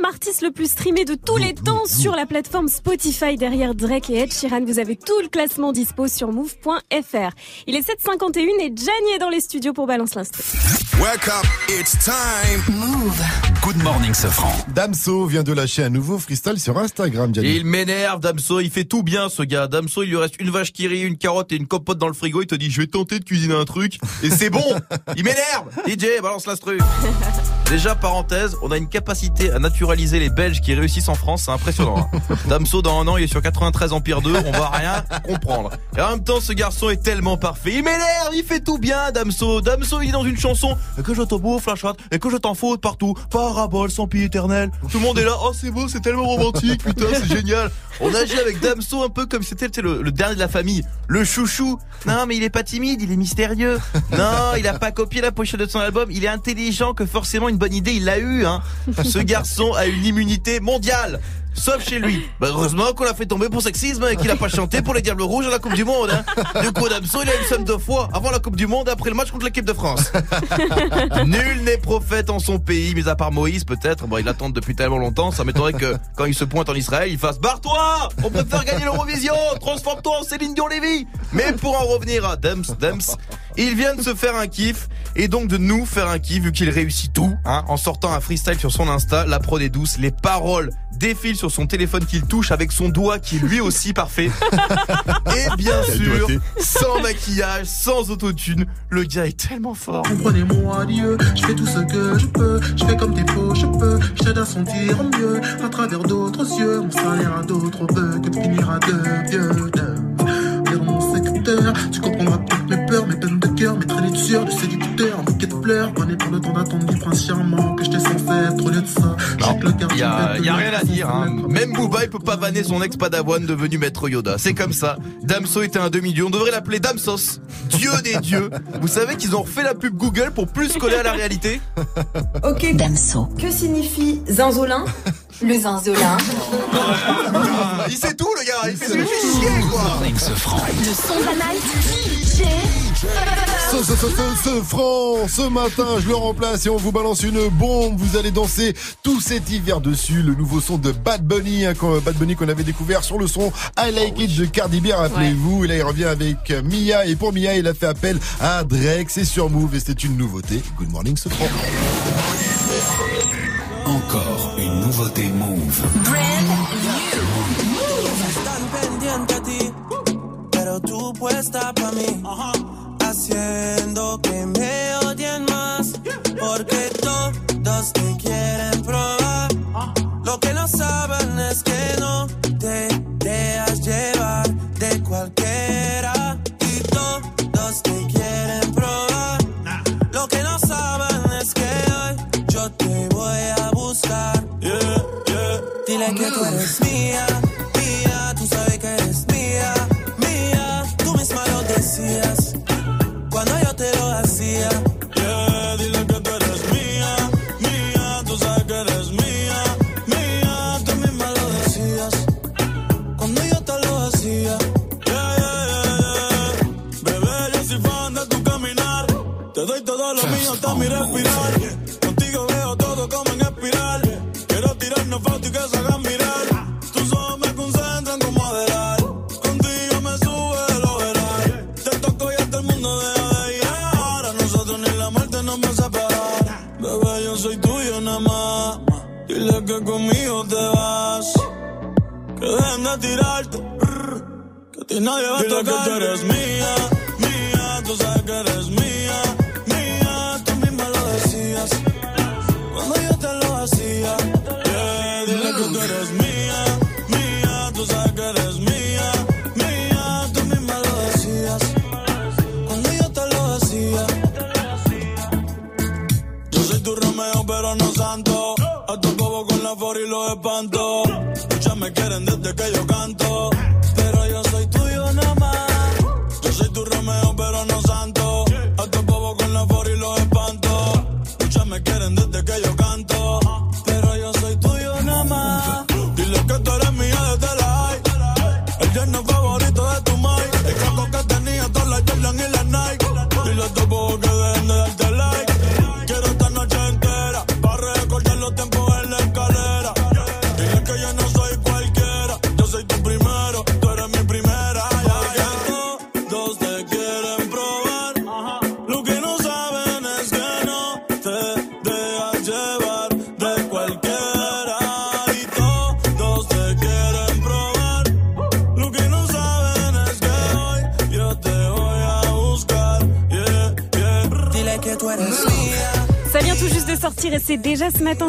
Artiste le plus streamé de tous les temps sur la plateforme Spotify derrière Drake et Ed Sheeran. Vous avez tout le classement dispo sur move.fr. Il est 7h51 et Gianni est dans les studios pour Balance l'instru. Wake up, it's time. Move. Good morning, Sofran. Damso vient de lâcher un nouveau freestyle sur Instagram, Gianni. Il m'énerve, Damso, il fait tout bien ce gars. Damso, il lui reste une vache qui rit, une carotte et une compote dans le frigo. Il te dit, je vais tenter de cuisiner un truc. Et c'est bon Il m'énerve DJ, balance l'instru Déjà, parenthèse, on a une capacité à naturaliser les Belges qui réussissent en France, c'est impressionnant. hein. Damso, dans un an, il est sur 93 Empire 2, on va rien comprendre. Et en même temps, ce garçon est tellement parfait. Il m'énerve, il fait tout bien, Damso. Damso, il est dans une chanson, et que je te bouffe la chatte, et que je t'en fous de partout. Parabole, sans pied éternel. Tout le monde est là, oh c'est beau, c'est tellement romantique, putain, c'est génial. On agit avec Damso un peu comme si c'était le, le dernier de la famille, le chouchou. Non, mais il est pas timide, il est mystérieux. Non, il a pas copié la pochette de son album, il est intelligent que forcément une bonne idée, il l'a eu, hein. Ce garçon a une immunité mondiale. Sauf chez lui. Bah, heureusement qu'on l'a fait tomber pour sexisme et qu'il a pas chanté pour les Diables Rouges à la Coupe du Monde. Hein. Du coup, Damso, il a une somme de fois avant la Coupe du Monde et après le match contre l'équipe de France. Nul n'est prophète en son pays, mis à part Moïse peut-être. Bon, il l'attend depuis tellement longtemps, ça m'étonnerait que quand il se pointe en Israël, il fasse Barre-toi On préfère gagner l'Eurovision Transforme-toi en Céline Dion-Lévy Mais pour en revenir à Dems, Dems, il vient de se faire un kiff et donc de nous faire un kiff vu qu'il réussit tout hein, en sortant un freestyle sur son Insta, la prod est douce, les paroles défilent sur son téléphone qu'il touche avec son doigt qui est lui aussi parfait. Et bien sûr, sans maquillage, sans autotune, le gars est tellement fort. Comprenez-moi Dieu, je fais tout ce que je peux, je fais comme tes faux, je peux, je t'aide à sentir mieux, à travers d'autres yeux, mon salaire à d'autres veut que de finir à deux vieux tu comprendras toutes mes peurs, mes peines de cœur, mes traînées de sueur, de séducteur, un bouquet de fleurs, prenez pas le temps d'attendre du prince charmant que je t'ai censé être au lieu de ça. Il y a, y a rien à dire. Hein. même Même Booba, il peut pas vanner son ex Padawan devenu maître Yoda. C'est comme ça. Damso était un demi-dieu. On devrait l'appeler Damsos. Dieu des dieux. Vous savez qu'ils ont refait la pub Google pour plus coller à la réalité? Ok. Damso. Que signifie zinzolin? Le zinzolin. Ah, Il sait tout le gars. Il fait du chier quoi. Le son de la night. Ce, ce, ce, ce, ce franc, ce matin, je le remplace et on vous balance une bombe. Vous allez danser tout cet hiver dessus. Le nouveau son de Bad Bunny, hein, qu'on- Bad Bunny qu'on avait découvert sur le son I Like It de Cardi B, rappelez-vous. Et là, il revient avec Mia. Et pour Mia, il a fait appel à Drake. C'est sur Move et c'est une nouveauté. Good morning, ce franc. Encore une nouveauté Move. Están pendiente a ti, pero tú puesta pa' mí. Haciendo que me odien más, porque todos te quieren probar. Lo que no saben es que no te dejas llevar de cualquiera. Y todos te quieren Que a ti nadie va a tocar. que tú eres mía.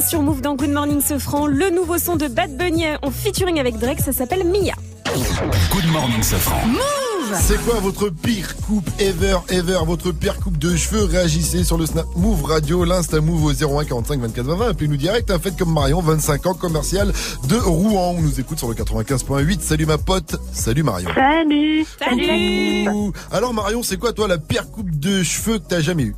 Sur Move dans Good Morning Sofran. Le nouveau son de Bad Bunny en featuring avec Drake, ça s'appelle Mia. Good morning, Safran. C'est quoi votre pire coupe ever, ever, votre pire coupe de cheveux? Réagissez sur le Snap Move Radio, l'Insta Move au 01 45 24 20 20. Appelez-nous direct, un fait comme Marion, 25 ans, commercial de Rouen. On nous écoute sur le 95.8. Salut ma pote, salut Marion. Salut. Ouh. Alors Marion, c'est quoi toi la pire coupe de cheveux que t'as jamais eu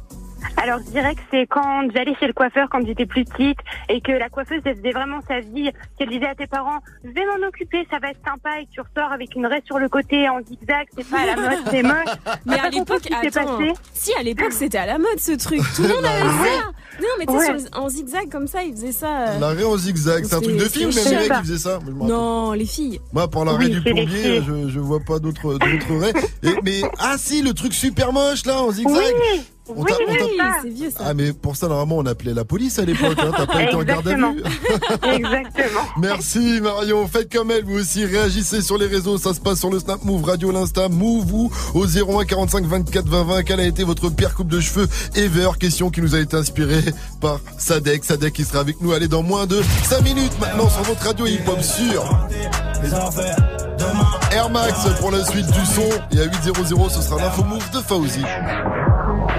Alors, je dirais que c'est quand j'allais chez le coiffeur quand j'étais plus petite et que la coiffeuse, elle faisait vraiment sa vie, qu'elle disait à tes parents, je vais m'en occuper, ça va être sympa et que tu ressors avec une raie sur le côté en zigzag, c'est pas à la mode, c'est moche. Mais à l'époque, ce qui s'est attends. passé Si, à l'époque, c'était à la mode ce truc. Tout le monde avait Ouais. ça. Non, mais tu sais, Ouais. en zigzag comme ça, ils faisaient ça. euh, L'arrêt en zigzag, c'est un truc de film, c'était même les mecs qui faisaient ça. Non, les filles. Moi, pour l'arrêt Oui, du plombier, je, je vois pas d'autres d'autres raies. Et- Mais ah si, le truc super moche là en zigzag. Oui, On oui, t'a- on oui, t'a- ça. C'est vieux ça. Ah mais pour ça normalement on appelait la police à l'époque. Hein. T'as pas été en garde à Exactement. vue. Exactement. Merci Marion, faites comme elle, vous aussi réagissez sur les réseaux, ça se passe sur le Snap Move Radio, l'Insta Move ou au 01 45 24 20 20. Quelle a été votre pire coupe de cheveux ever? Question qui nous a été inspirée par Sadek, Sadek qui sera avec nous. Allez dans moins de 5 minutes maintenant sur votre radio hip hop sur Air Max pour la suite du son et à 800 ce sera l'info Move de Fauzi.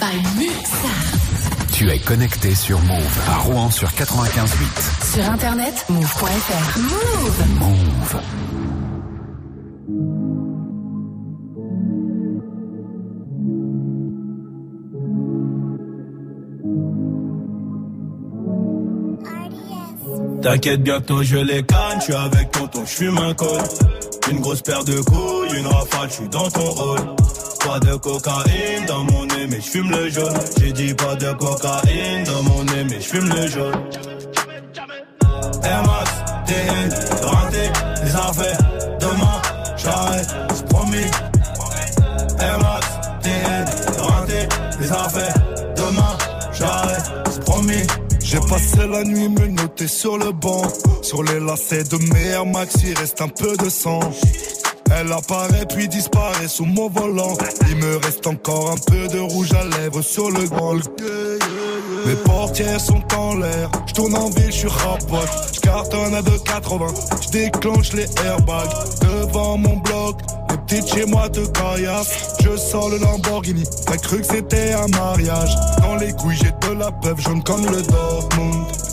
by Muxa. Tu es connecté sur Move à Rouen sur 95.8. Sur internet, move.fr. Move. Move. T'inquiète, bientôt je les canne, je suis avec tonton, je fume un col. Une grosse paire de couilles, une rafale, je suis dans ton rôle. Pas de cocaïne dans mon nez, mais je fume le jaune. J'ai dit pas de cocaïne dans mon nez, mais je fume le jaune. Max, TN, renté, les affaires, demain, j'arrête, c'est promis. Max, TN, renté, les affaires, demain, j'arrête, c'est promis. J'ai passé la nuit me noter sur le banc. Sur les lacets de mes Max, il reste un peu de sang. Elle apparaît puis disparaît sous mon volant. Il me reste encore un peu de rouge à lèvres sur le grand. Mes portières sont en l'air. Je tourne en ville, je suis rapote. Je cartonne à 2,80. Je déclenche les airbags devant mon bloc. Les petites chez moi te caillassent. Je sors le Lamborghini. T'as cru que c'était un mariage. Dans les couilles, j'ai de la peuple jaune comme le Dortmund.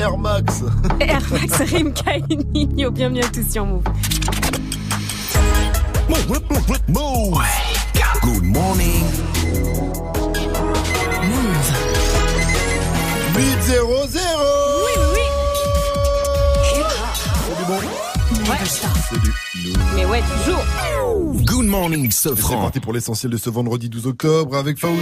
Air Max. Air Max, Rimka et Nino. Bienvenue à tous sur Move. Move. Good morning. 8 0 0 Oui, C'est Mais ouais, toujours. Good morning, C'est Sofran. parti pour l'essentiel de ce vendredi 12 octobre avec Fauzi.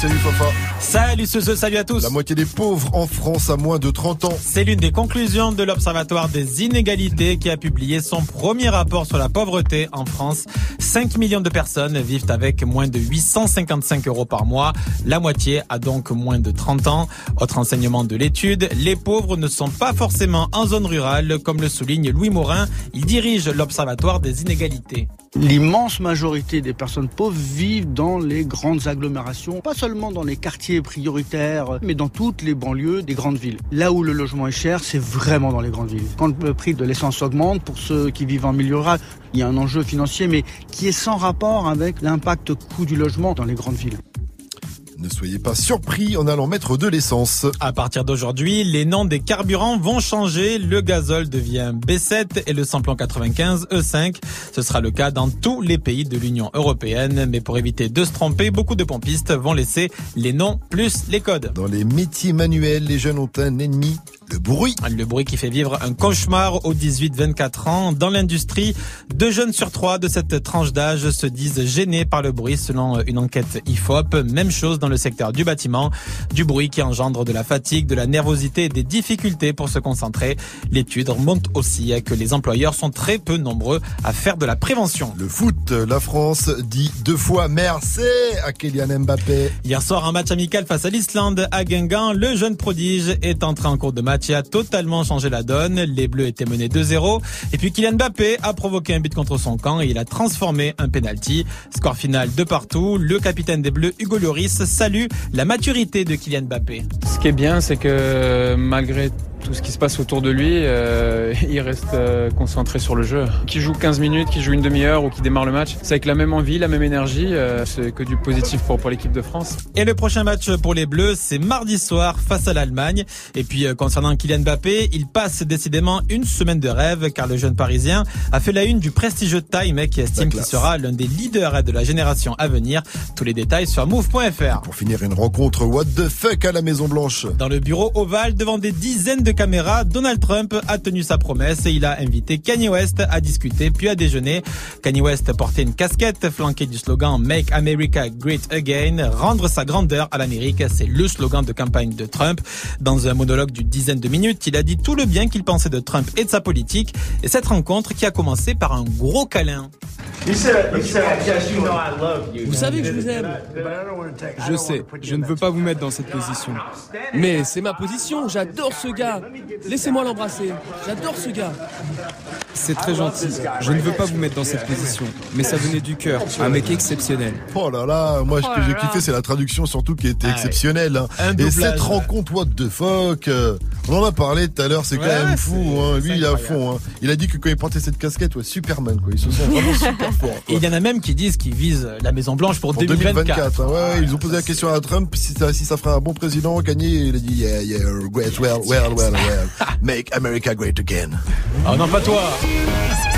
Salut Fafa. Salut ce, ce, salut à tous. La moitié des pauvres en France à moins de 30 ans. C'est l'une des conclusions de l'Observatoire des inégalités qui a publié son premier rapport sur la pauvreté en France. 5 millions de personnes vivent avec moins de 855 euros par mois. La moitié a donc moins de 30 ans. Autre enseignement de l'étude, les pauvres ne sont pas forcément en zone rurale, comme le souligne Louis Morin. Il dirige l'Observatoire des inégalités. L'immense majorité des personnes pauvres vivent dans les grandes agglomérations, pas seulement dans les quartiers prioritaires, mais dans toutes les banlieues des grandes villes. Là où le logement est cher, c'est vraiment dans les grandes villes. Quand le prix de l'essence augmente, pour ceux qui vivent en milieu rural, il y a un enjeu financier, mais qui est sans rapport avec l'impact coût du logement dans les grandes villes. Ne soyez pas surpris en allant mettre de l'essence. À partir d'aujourd'hui, les noms des carburants vont changer. Le gazole devient B7 et le samplon 95 E5. Ce sera le cas dans tous les pays de l'Union européenne. Mais pour éviter de se tromper, beaucoup de pompistes vont laisser les noms plus les codes. Dans les métiers manuels, les jeunes ont un ennemi, le bruit. Le bruit qui fait vivre un cauchemar aux 18-24 ans. Dans l'industrie, deux jeunes sur trois de cette tranche d'âge se disent gênés par le bruit selon une enquête IFOP. Même chose dans le secteur du bâtiment. Du bruit qui engendre de la fatigue, de la nervosité et des difficultés pour se concentrer. L'étude remonte aussi que les employeurs sont très peu nombreux à faire de la prévention. Le foot, la France dit deux fois merci à Kylian Mbappé. Hier soir, un match amical face à l'Islande à Guingamp. Le jeune prodige est entré en cours de match et a totalement changé la donne. Les Bleus étaient menés 2-0. Et puis Kylian Mbappé a provoqué un but contre son camp et il a transformé un penalty. Score final de partout. Le capitaine des Bleus, Hugo Lloris, salue la maturité de Kylian Mbappé. Ce qui est bien, c'est que malgré tout ce qui se passe autour de lui, euh, il reste euh, concentré sur le jeu. Qui joue 15 minutes, qui joue une demi-heure ou qui démarre le match, c'est avec la même envie, la même énergie. euh, c'est que du positif pour, pour l'équipe de France. Et le prochain match pour les Bleus, c'est mardi soir face à l'Allemagne. Et puis euh, concernant Kylian Mbappé, il passe décidément une semaine de rêve car le jeune Parisien a fait la une du prestigieux Time qui estime qu'il sera l'un des leaders de la génération à venir. Tous les détails sur move.fr. Pour finir, une rencontre what the fuck à la Maison Blanche. Dans le bureau ovale, devant des dizaines de caméras, Donald Trump a tenu sa promesse et il a invité Kanye West à discuter puis à déjeuner. Kanye West portait une casquette flanquée du slogan Make America Great Again, rendre sa grandeur à l'Amérique. C'est le slogan de campagne de Trump. Dans un monologue d'une dizaine de minutes, il a dit tout le bien qu'il pensait de Trump et de sa politique. Et cette rencontre qui a commencé par un gros câlin. Vous savez que je vous aime. Je sais, je ne veux pas vous mettre dans cette position. Mais c'est ma position, j'adore ce gars. Laissez-moi l'embrasser. J'adore ce gars. C'est très gentil. Je ne veux pas vous mettre dans cette position. Mais ça venait du cœur. Un mec exceptionnel. Oh là là, moi ce Oh que là j'ai kiffé c'est la traduction surtout qui était Ah exceptionnelle. hein. Et cette rencontre what the fuck, euh, on en a parlé tout à l'heure, c'est quand Ouais, même fou. Hein. Lui il est à fond. Hein. Il a dit que quand il portait cette casquette, ouais, Superman quoi. Ils se sont vraiment super forts. Et il y en a même qui disent qu'ils visent la Maison Blanche pour, Pour 2024. 2024, hein, ouais, ils ont posé la question à Trump si ça, si ça ferait un bon président gagner. Il a dit yeah yeah great well well make America great again. Oh non pas toi.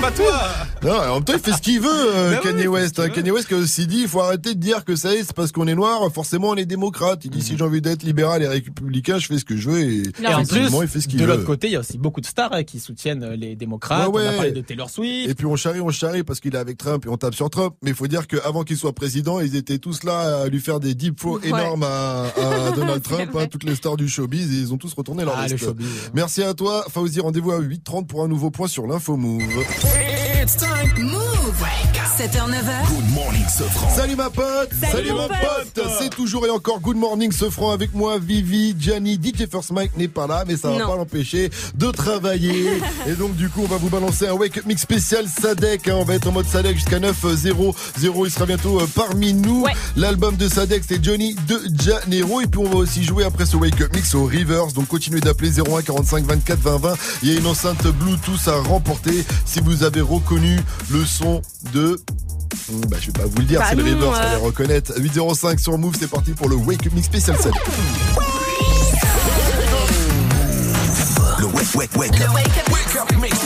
Pas toi. Non, en même temps, il fait ce qu'il veut, euh, Ben Kanye West. hein. Kanye West qui a aussi dit, il faut arrêter de dire que ça y est, c'est parce qu'on est noir, forcément on est démocrate. Il dit, Mhm. si j'ai envie d'être libéral et républicain, je fais ce que je veux. Et, Et en plus, il fait ce qu'il de veut. l'autre côté, il y a aussi beaucoup de stars hein, qui soutiennent euh, les démocrates. Ouais, On a ouais. parlé de Taylor Swift. Et puis on charrie, on charrie parce qu'il est avec Trump et on tape sur Trump. Mais il faut dire qu'avant qu'il soit président, ils étaient tous là à lui faire des deep faux Ouais. énormes à, à Donald Trump, hein, toutes les stars du showbiz, et ils ont tous retourné leur Ah, showbiz. Merci à toi, Fauzi. Rendez-vous à 8h30 pour un nouveau point sur l'info Move. It's time. To move. 7h, 9h. Good morning, Sofran. Salut ma pote Salut, mon mon pote. pote C'est toujours et encore Good Morning ce franc avec moi, Vivi, Gianni, DJ First Mike n'est pas là, mais ça va Non. pas l'empêcher de travailler. et donc du coup, on va vous balancer un Wake Up Mix spécial Sadek. hein. On va être en mode Sadek jusqu'à 9-0. 0, il sera bientôt euh, parmi nous. L'album de Sadek, c'est Johnny de Janeiro. Et puis on va aussi jouer après ce Wake Up Mix au Rivers. Donc continuez d'appeler 01 45 24 20 20. Il y a une enceinte Bluetooth à remporter si vous avez reconnu le son de... Hmm, Bah, je vais pas vous le dire, Bah c'est le non, Rivers, euh. allez reconnaître. 805 sur Move, c'est parti pour le Wake Up Mix spécial Sadek. Le wake, wake, wake up. Wake up mix.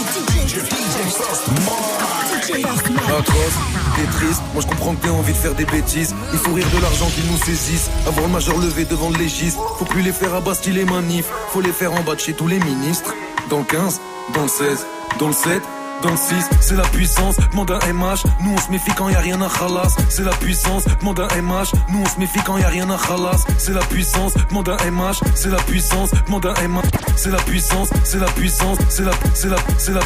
Atroce, t'es triste, moi je comprends que t'aies envie de faire des bêtises. Il faut rire de l'argent qu'ils nous saisissent. Avoir le majeur levé devant le légiste. Faut plus les faire à Bastille les manifs Faut les faire en bas de chez tous les ministres. Dans le 15, dans le 16, dans le 7 dans le 6, c'est la puissance, demande un MH, nous on se méfie quand y a rien à khalas, c'est la puissance, demande un MH, nous on se méfie quand y a rien à khalas, c'est la puissance, demande un MH, c'est la puissance, demande un MH, c'est la puissance, c'est la puissance, c'est la, c'est la, c'est la,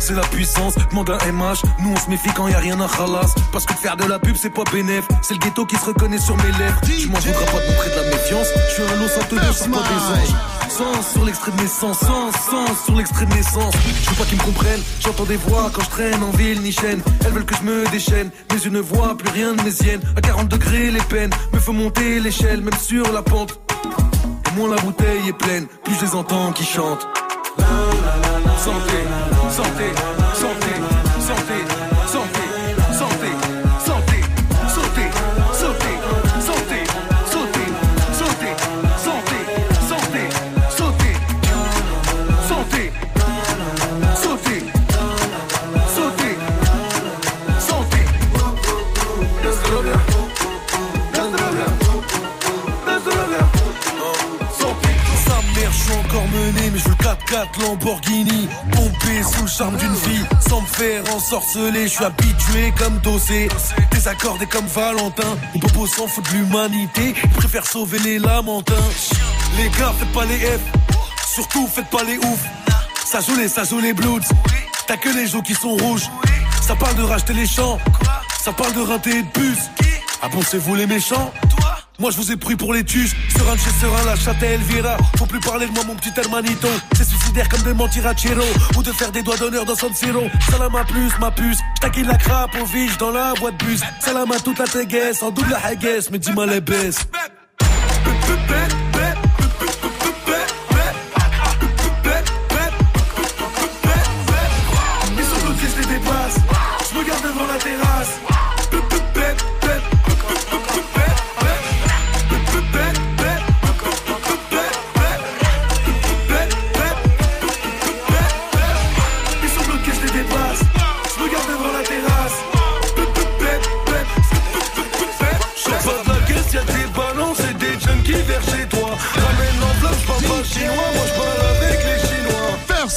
c'est la puissance, demande un MH, nous on se méfie quand y a rien à khalas, parce que faire de la pub c'est pas bénéf, c'est le ghetto qui se reconnaît sur mes lèvres, tu m'en voudras pas de montrer de la méfiance, je suis un lot sans te dire, pas des anges. Sens sur l'extrait de naissance, sens, sens sur l'extrait de naissance. Je veux pas qu'ils me comprennent, j'entends des voix quand je traîne en ville ni chaîne. Elles veulent que je me déchaîne, mes yeux ne voient plus rien de mes hyènes. À 40 degrés, les peines me font monter l'échelle, même sur la pente. Et moins la bouteille est pleine, plus je les entends qui chantent santé, santé. 4 Lamborghini, pompé sous le charme d'une fille, sans me faire ensorceler, je suis habitué comme dossé, désaccordé comme Valentin, les bobos s'en foutent de l'humanité, ils préfèrent sauver les lamentins. Les gars, faites pas les F, surtout faites pas les ouf, ça joue les, ça joue les bloods, t'as que les joues qui sont rouges, ça parle de racheter les champs, ça parle de rater et de bus. Ah Aboncez vous les méchants? Moi je vous ai pris pour les tuches, serein de chez serein, la chatte Elvira. Faut plus parler de moi mon petit hermanito. C'est suicidaire comme de mentir à Chiro ou de faire des doigts d'honneur dans San Siro. Salam à plus, ma puce. J'taquille la crape au vige dans la boîte bus. Salam à toute la téguesse, en double haguesse, mais dis-moi les baisses.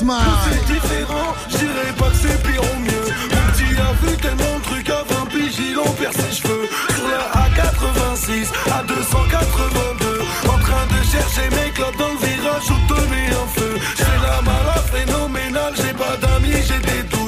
Tout c'est différent, je dirais pas que c'est pire ou mieux. Mon petit a vu tellement de trucs à 20 piges, il en perd ses cheveux. Sur la A86, à 282, en train de chercher mes clopes dans le virage où tenait un feu. J'ai la mala phénoménale, j'ai pas d'amis, j'ai des doutes.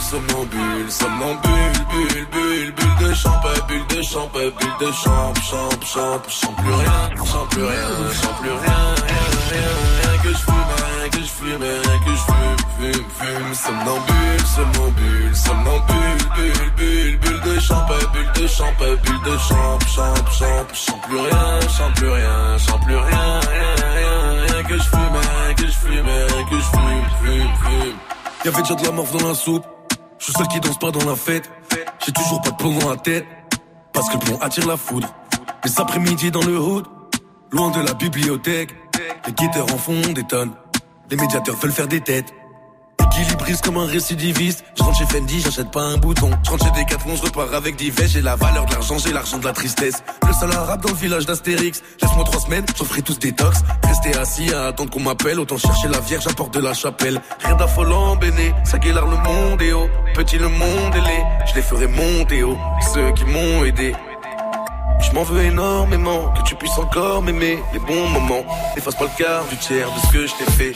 Somnambule, somnambule, bulle, bulle, bulle de champ, bulle de champ, bulle de champ, champ, champ, champ plus rien, champ plus rien, champ plus rien, rien, rien, rien que je fume, rien que je fume, rien que je fume, fume, fume, somnambule, somnambule, somnambule, bulle, bulle, bulle de champ, bulle de champ, bulle de champ, champ, champ, champ plus rien, champ plus rien, champ plus rien, rien, rien, rien que je fume, rien que je fume, rien que je fume, fume, fume. Y'avait déjà de la morve dans la soupe. Je suis seul qui danse pas dans la fête. J'ai toujours pas de plomb dans la tête. Parce que le plomb attire la foudre. Les après-midi dans le hood, loin de la bibliothèque. Les guetteurs en font des tonnes. Les médiateurs veulent faire des têtes. Équilibriste comme un récidiviste. Je rentre chez Fendi, j'achète pas un bouton. Je rentre chez Decathlon, je repars avec des. J'ai la valeur de l'argent, j'ai l'argent de la tristesse. Le seul arabe dans le village d'Astérix. Laisse-moi trois semaines, j'en ferai tous détox. Rester assis à attendre qu'on m'appelle. Autant chercher la vierge à porte de la chapelle. Rien d'affolant, béné. Ça guélard le monde est haut. Petit le monde est laid. Je les ferai monter haut. Ceux qui m'ont aidé. Je m'en veux énormément que tu puisses encore m'aimer les bons moments. N'efface pas le quart du tiers de ce que je t'ai fait.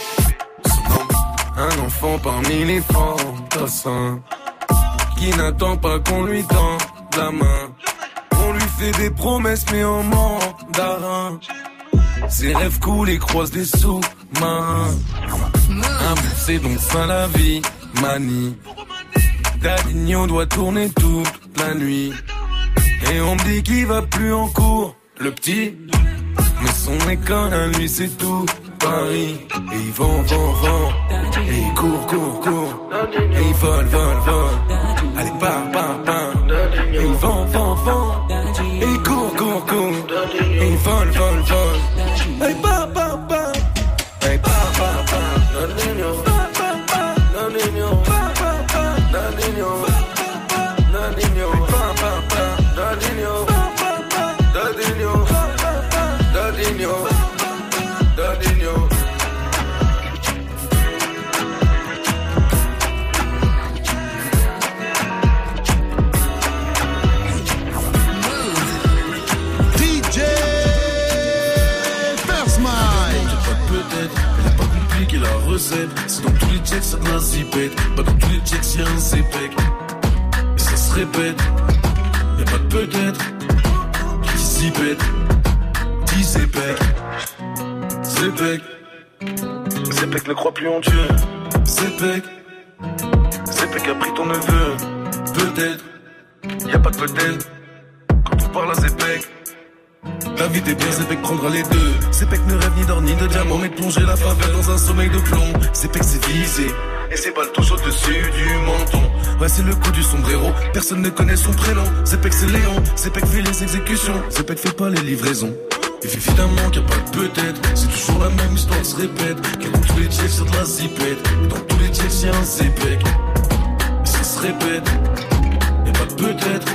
Un enfant parmi les fantassins Qui n'attend pas qu'on lui tende la main. On lui fait des promesses mais en mandarin. Ses rêves coulent et croisent des sous-marins. Un bout c'est donc fin la vie, manie Davignon doit tourner toute la nuit. Et on me dit qu'il va plus en cours, le petit. Mais son école à lui c'est tout Paris. Et il vend, vend, vend Et il court, court, court Et il vole, vole, vole Allez, pars, pars, pars Et il vend, vend, vend Et il court, court, court Et il vole, vole, vole checks, ça de. Pas dans tous les checks, y'a un CPEC. Et ça se répète. Y'a pas de peut-être. Qui zipette. Dit CPEC. CPEC. CPEC ne croit plus en Dieu. CPEC. CPEC a pris ton neveu. Peut-être. Y'a pas de peut-être. Quand on parle à CPEC. La vie t'es bien, Zepec prendra les deux. Zepec ne rêve ni d'or ni de diamant, mais plonger la faveur dans un sommeil de plomb. Zepec c'est visé, et ses balles touchent au-dessus du menton. Ouais, c'est le coup du sombrero, personne ne connaît son prénom. Zepec c'est Léon, Zepec fait les exécutions, Zepec fait pas les livraisons. Et évidemment qu'il n'y a pas de peut-être, c'est toujours la même histoire se répète. Que dans tous les checks sur de la zipette, et dans tous les checks y'a un Zepec. Ça se répète, y'a pas de peut-être,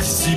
qui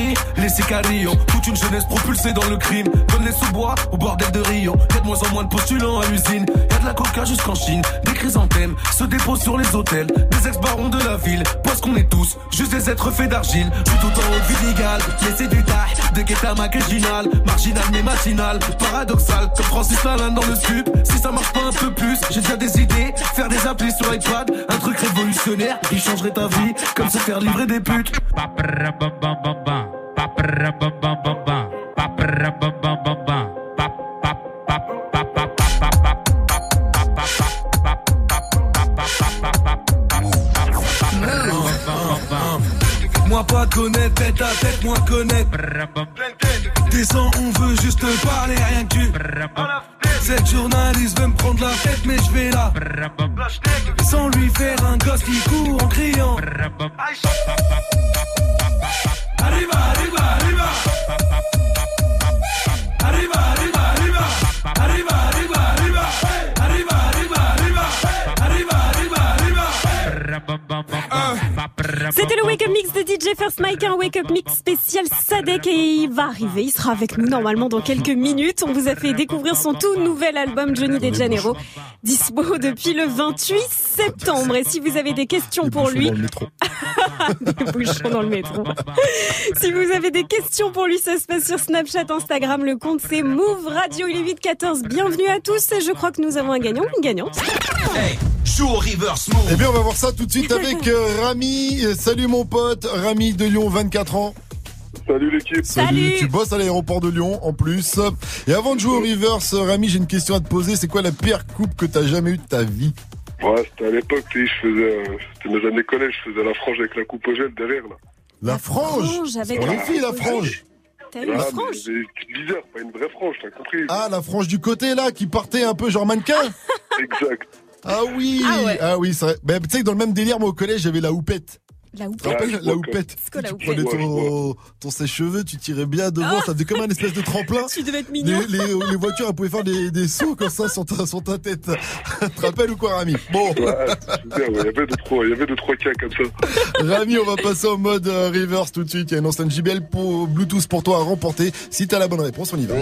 Paris, laisser Carillon Toute une jeunesse propulsée dans le crime. Donne les sous-bois au bordel de Rio. Y'a de moins en moins de postulants à l'usine. Y'a de la coca jusqu'en Chine. Des chrysanthèmes se déposent sur les hôtels. Des ex-barons de la ville Parce qu'on est tous juste des êtres faits d'argile. Je suis tout en haut Mais c'est du taille de guetta marginal Marginal mais matinal Paradoxal comme Francis Lalanne dans le sup Si ça marche pas un peu plus J'ai déjà des idées. Faire des applis sur iPad Un truc révolutionnaire qui changerait ta vie Comme se faire livrer des putes Moi pas connaître, tête à tête, moi connaître. Descends, on veut juste parler, rien que tu. Cette journaliste veut me prendre la tête, mais je vais là. Sans lui faire un gosse qui court en criant. Uh. C'était le Wake Up Mix de DJ First Mike, un Wake Up Mix spécial Sadek et il va arriver, il sera avec nous normalement dans quelques minutes. On vous a fait découvrir son tout nouvel album Johnny De Janeiro, dispo depuis le 28 septembre. Et si vous avez des questions pour lui, des bouchons dans le métro. si vous avez des questions pour lui, ça se passe sur Snapchat, Instagram, le compte c'est Move Radio, il est 8 14. Bienvenue à tous et je crois que nous avons un gagnant, une gagnante. Joue au reverse move. Eh bien, on va voir ça tout de suite avec euh, Rami. Salut mon pote, Rami de Lyon, 24 ans. Salut l'équipe. Salut. Tu bosses à l'aéroport de Lyon en plus. Et avant de jouer au reverse, Rami, j'ai une question à te poser. C'est quoi la pire coupe que t'as jamais eue de ta vie? Ouais, c'était à l'époque, je faisais, euh, c'était mes années collège, je faisais la frange avec la coupe au gel derrière, là. La frange? Frange avec la- les filles, la frange T'as une Ah, frange? c'est bizarre, pas une vraie frange, t'as compris Ah, la frange du côté, là, qui partait un peu genre mannequin? Exact. Ah oui Ah ouais. Ah oui, c'est vrai. Ben, tu sais que dans le même délire, moi, au collège, j'avais la houppette. La houppette. Ah, la houppette Tu prenais ton, ton sèche-cheveux, tu tirais bien devant, ça faisait comme un espèce de tremplin. Tu devais être Les, mignon. les, les voitures, elles pouvaient faire des, des sauts comme ça sur ta, sur ta tête. tu te rappelles ou quoi, Rami? Bon, Ouais, super, il y avait deux, trois, il y avait deux, trois cas comme ça. Rami, on va passer en mode euh, reverse tout de suite. Il y a une enceinte JBL pour Bluetooth pour toi à remporter. Si t'as la bonne réponse, on y va.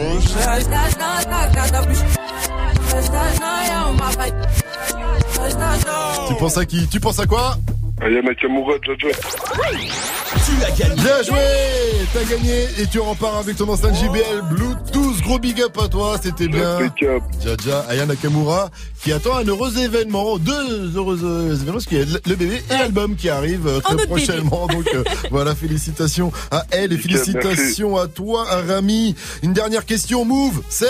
Tu penses à qui? Tu penses à quoi? Aya Nakamura. Tu as gagné. Bien joué T'as gagné et tu repars avec ton enceinte JBL Bluetooth. Gros big up à toi, c'était bien. Impeccable. Jaja, Aya Nakamura qui attend un heureux événement, deux heureux euh, événements, parce qu'il y a le- bébé et l'album qui arrive euh, très prochainement. Donc euh, voilà, félicitations à elle et félicitations à toi, à Rami. Une dernière question, Move, c'est...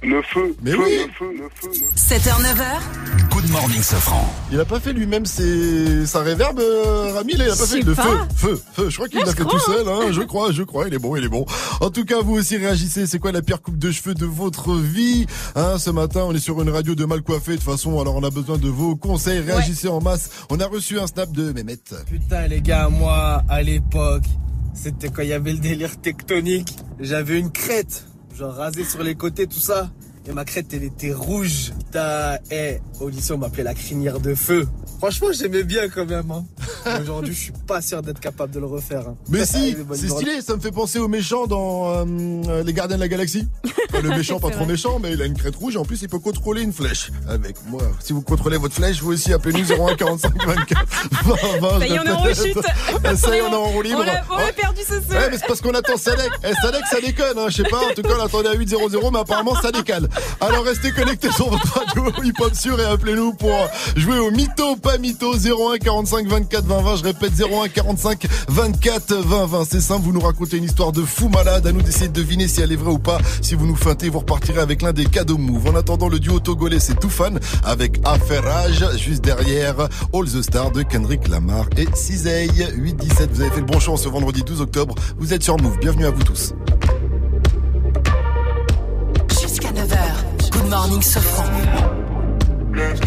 Le feu, Mais feu, oui. le feu, le feu, le feu. 7h, 9h, Good morning, Safran. Il a pas fait lui-même ses... sa réverbe, euh, Rami, là, il a pas fait le feu, feu, feu. Je crois qu'il l'a fait crois, tout seul, hein. Je crois, je crois, il est bon, il est bon. En tout cas, vous aussi réagissez. C'est quoi la pire coupe de cheveux de votre vie? Hein, Ce matin, on est sur une radio de mal coiffé. De toute façon, alors on a besoin de vos conseils. Réagissez en masse. On a reçu un snap de Mehmet. Putain les gars, moi à l'époque, c'était quand il y avait le délire tectonique. J'avais une crête, genre rasée sur les côtés, tout ça. Et ma crête, elle était rouge. Putain, eh, au lycée, on m'appelait la crinière de feu. Franchement, j'aimais bien quand même. Hein. Aujourd'hui, je suis pas sûr d'être capable de le refaire. hein. Mais si, c'est stylé, ça me fait penser au méchant dans euh, Les Gardiens de la Galaxie. Enfin, le méchant, pas trop vrai. méchant, mais il a une crête rouge et en plus il peut contrôler une flèche. Avec moi, si vous contrôlez votre flèche, vous aussi appelez-nous 01 45 24 20 20. Ça y est, on est en rechute. Ça y est, on est en roue libre. On a, on a Ouais. perdu ce son. Ouais, mais c'est parce qu'on attend Sadek. Eh, Sadek, ça déconne, hein. Je sais pas. En tout cas, on attendait à 8.00, mais apparemment, ça décale. Alors, restez connectés sur votre radio hip-hop sûr et appelez-nous pour jouer au mytho, pas mytho, 01 45 24 20 20. Je répète, 01 45 24 20 20. C'est simple, vous nous racontez une histoire de fou malade. À nous d'essayer de deviner si elle est vraie ou pas. Si vous nous feintez, vous repartirez avec l'un des cadeaux move. En attendant, le duo togolais, c'est tout fan avec Affairage, juste derrière All the Stars de Kendrick Lamar et Cisey. 8-17, vous avez fait le bon choix ce vendredi 12 octobre. Vous êtes sur Move. Bienvenue à vous tous. Morning, Sofran. Let's.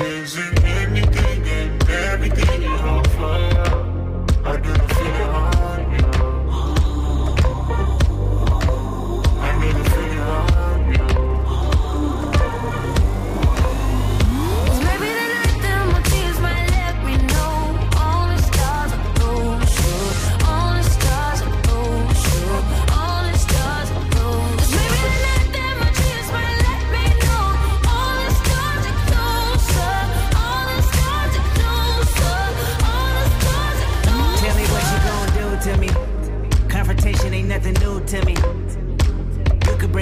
Is it anything and everything you? I didn't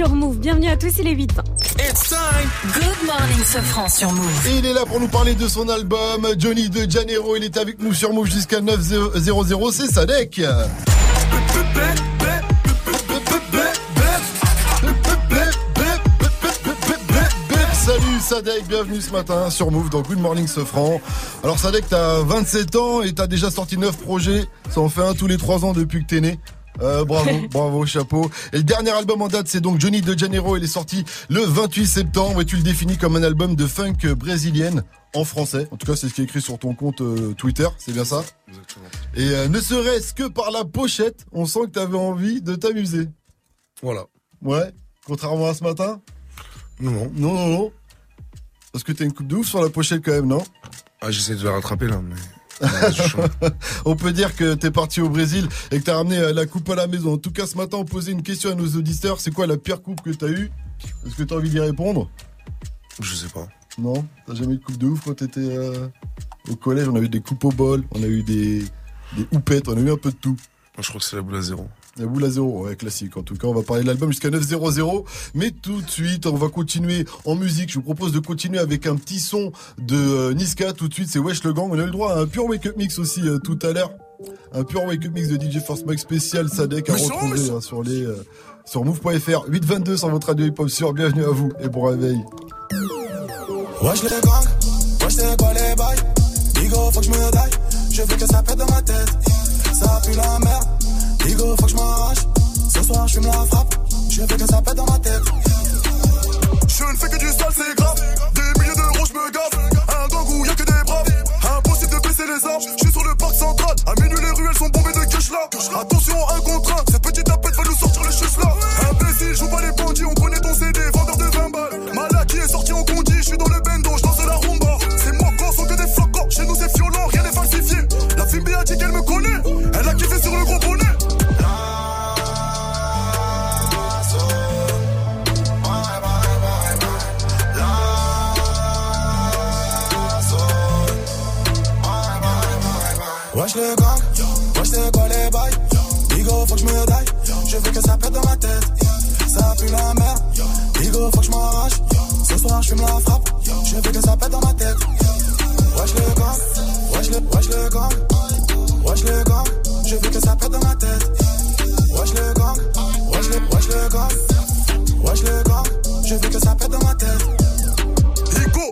sur Move. Bienvenue à tous, il est 8 It's time. Good morning, Sofran sur Move. Et il est là pour nous parler de son album, Johnny de Janeiro. Il est avec nous sur Move jusqu'à 900, c'est Sadek. Salut Sadek, bienvenue ce matin sur Move dans Good Morning Sofran. Alors Sadek, t'as 27 ans et t'as déjà sorti 9 projets. Ça en fait un tous les 3 ans depuis que t'es né. Euh, bravo, bravo, chapeau. Et le dernier album en date, c'est donc Johnny de Janeiro. Il est sorti le 28 septembre et tu le définis comme un album de funk brésilienne en français. En tout cas, c'est ce qui est écrit sur ton compte euh, Twitter. C'est bien ça Exactement. Et euh, ne serait-ce que par la pochette, on sent que t'avais envie de t'amuser. Voilà. Ouais. Contrairement à ce matin? Non, non. Non, non, non. Parce que t'as une coupe de ouf sur la pochette quand même, non? Ah, j'essaie de la rattraper là, mais. on peut dire que t'es parti au Brésil et que t'as ramené euh, la coupe à la maison. En tout cas, ce matin, on posait une question à nos auditeurs. C'est quoi la pire coupe que t'as eue? Est-ce que t'as envie d'y répondre? Je sais pas. Non? T'as jamais eu de coupe de ouf quand t'étais euh, au collège? On a eu des coupes au bol, on a eu des, des houpettes, on a eu un peu de tout. Moi, je crois que c'est la boule à zéro. La boule à zéro, ouais, classique. En tout cas, on va parler de l'album jusqu'à 9.00. Mais tout de suite, on va continuer en musique. Je vous propose de continuer avec un petit son de euh, Niska. Tout de suite, c'est Wesh le Gang. On a eu le droit à un pur wake-up mix aussi euh, tout à l'heure. Un pur wake-up mix de DJ Force Mike spécial Sadek à retrouver hein, sur les euh, sur move.fr 822 sur votre radio hip-hop sur. Bienvenue à vous et bon réveil. Wesh les gangs, wesh c'est quoi les bails? Digo faut que je me daille, je veux que ça pète dans ma tête Ça pue la merde, Digo faut que je m'arrache. Ce soir je fume la frappe, je veux que ça pète dans ma tête. Je ne fais que du sale c'est grave. Des milliers d'euros je me gave Un gang où y'a que des braves. Impossible de baisser les armes, je suis sur le parc central. À minuit les ruelles sont bombées de cash là. Attention un contre un, cette petite tapette va nous sortir les cheveux là. Imbécile, joue pas les bandits, on connaît ton CD, vendeur de 20 balles. Malak qui est sorti en condi, je suis dans le bendo, je danse la rumba. C'est moi sont que des flocons, chez nous c'est violent, rien n'est falsifié. La fille a dit qu'elle me connaît, Wesh le gang, wesh c'est quoi les bails Digo faut que je me daille, je veux que ça pète dans ma tête. Ça pue la merde, Digo faut que je m'arrache. Ce soir je fume la frappe, je veux que ça pète dans ma tête. Wesh le gang, wesh le, wesh le gang Wesh le gang, je veux que ça pète dans ma tête. Wesh le gang, wesh le, wesh le gang Wesh le gang, je veux que ça pète dans ma tête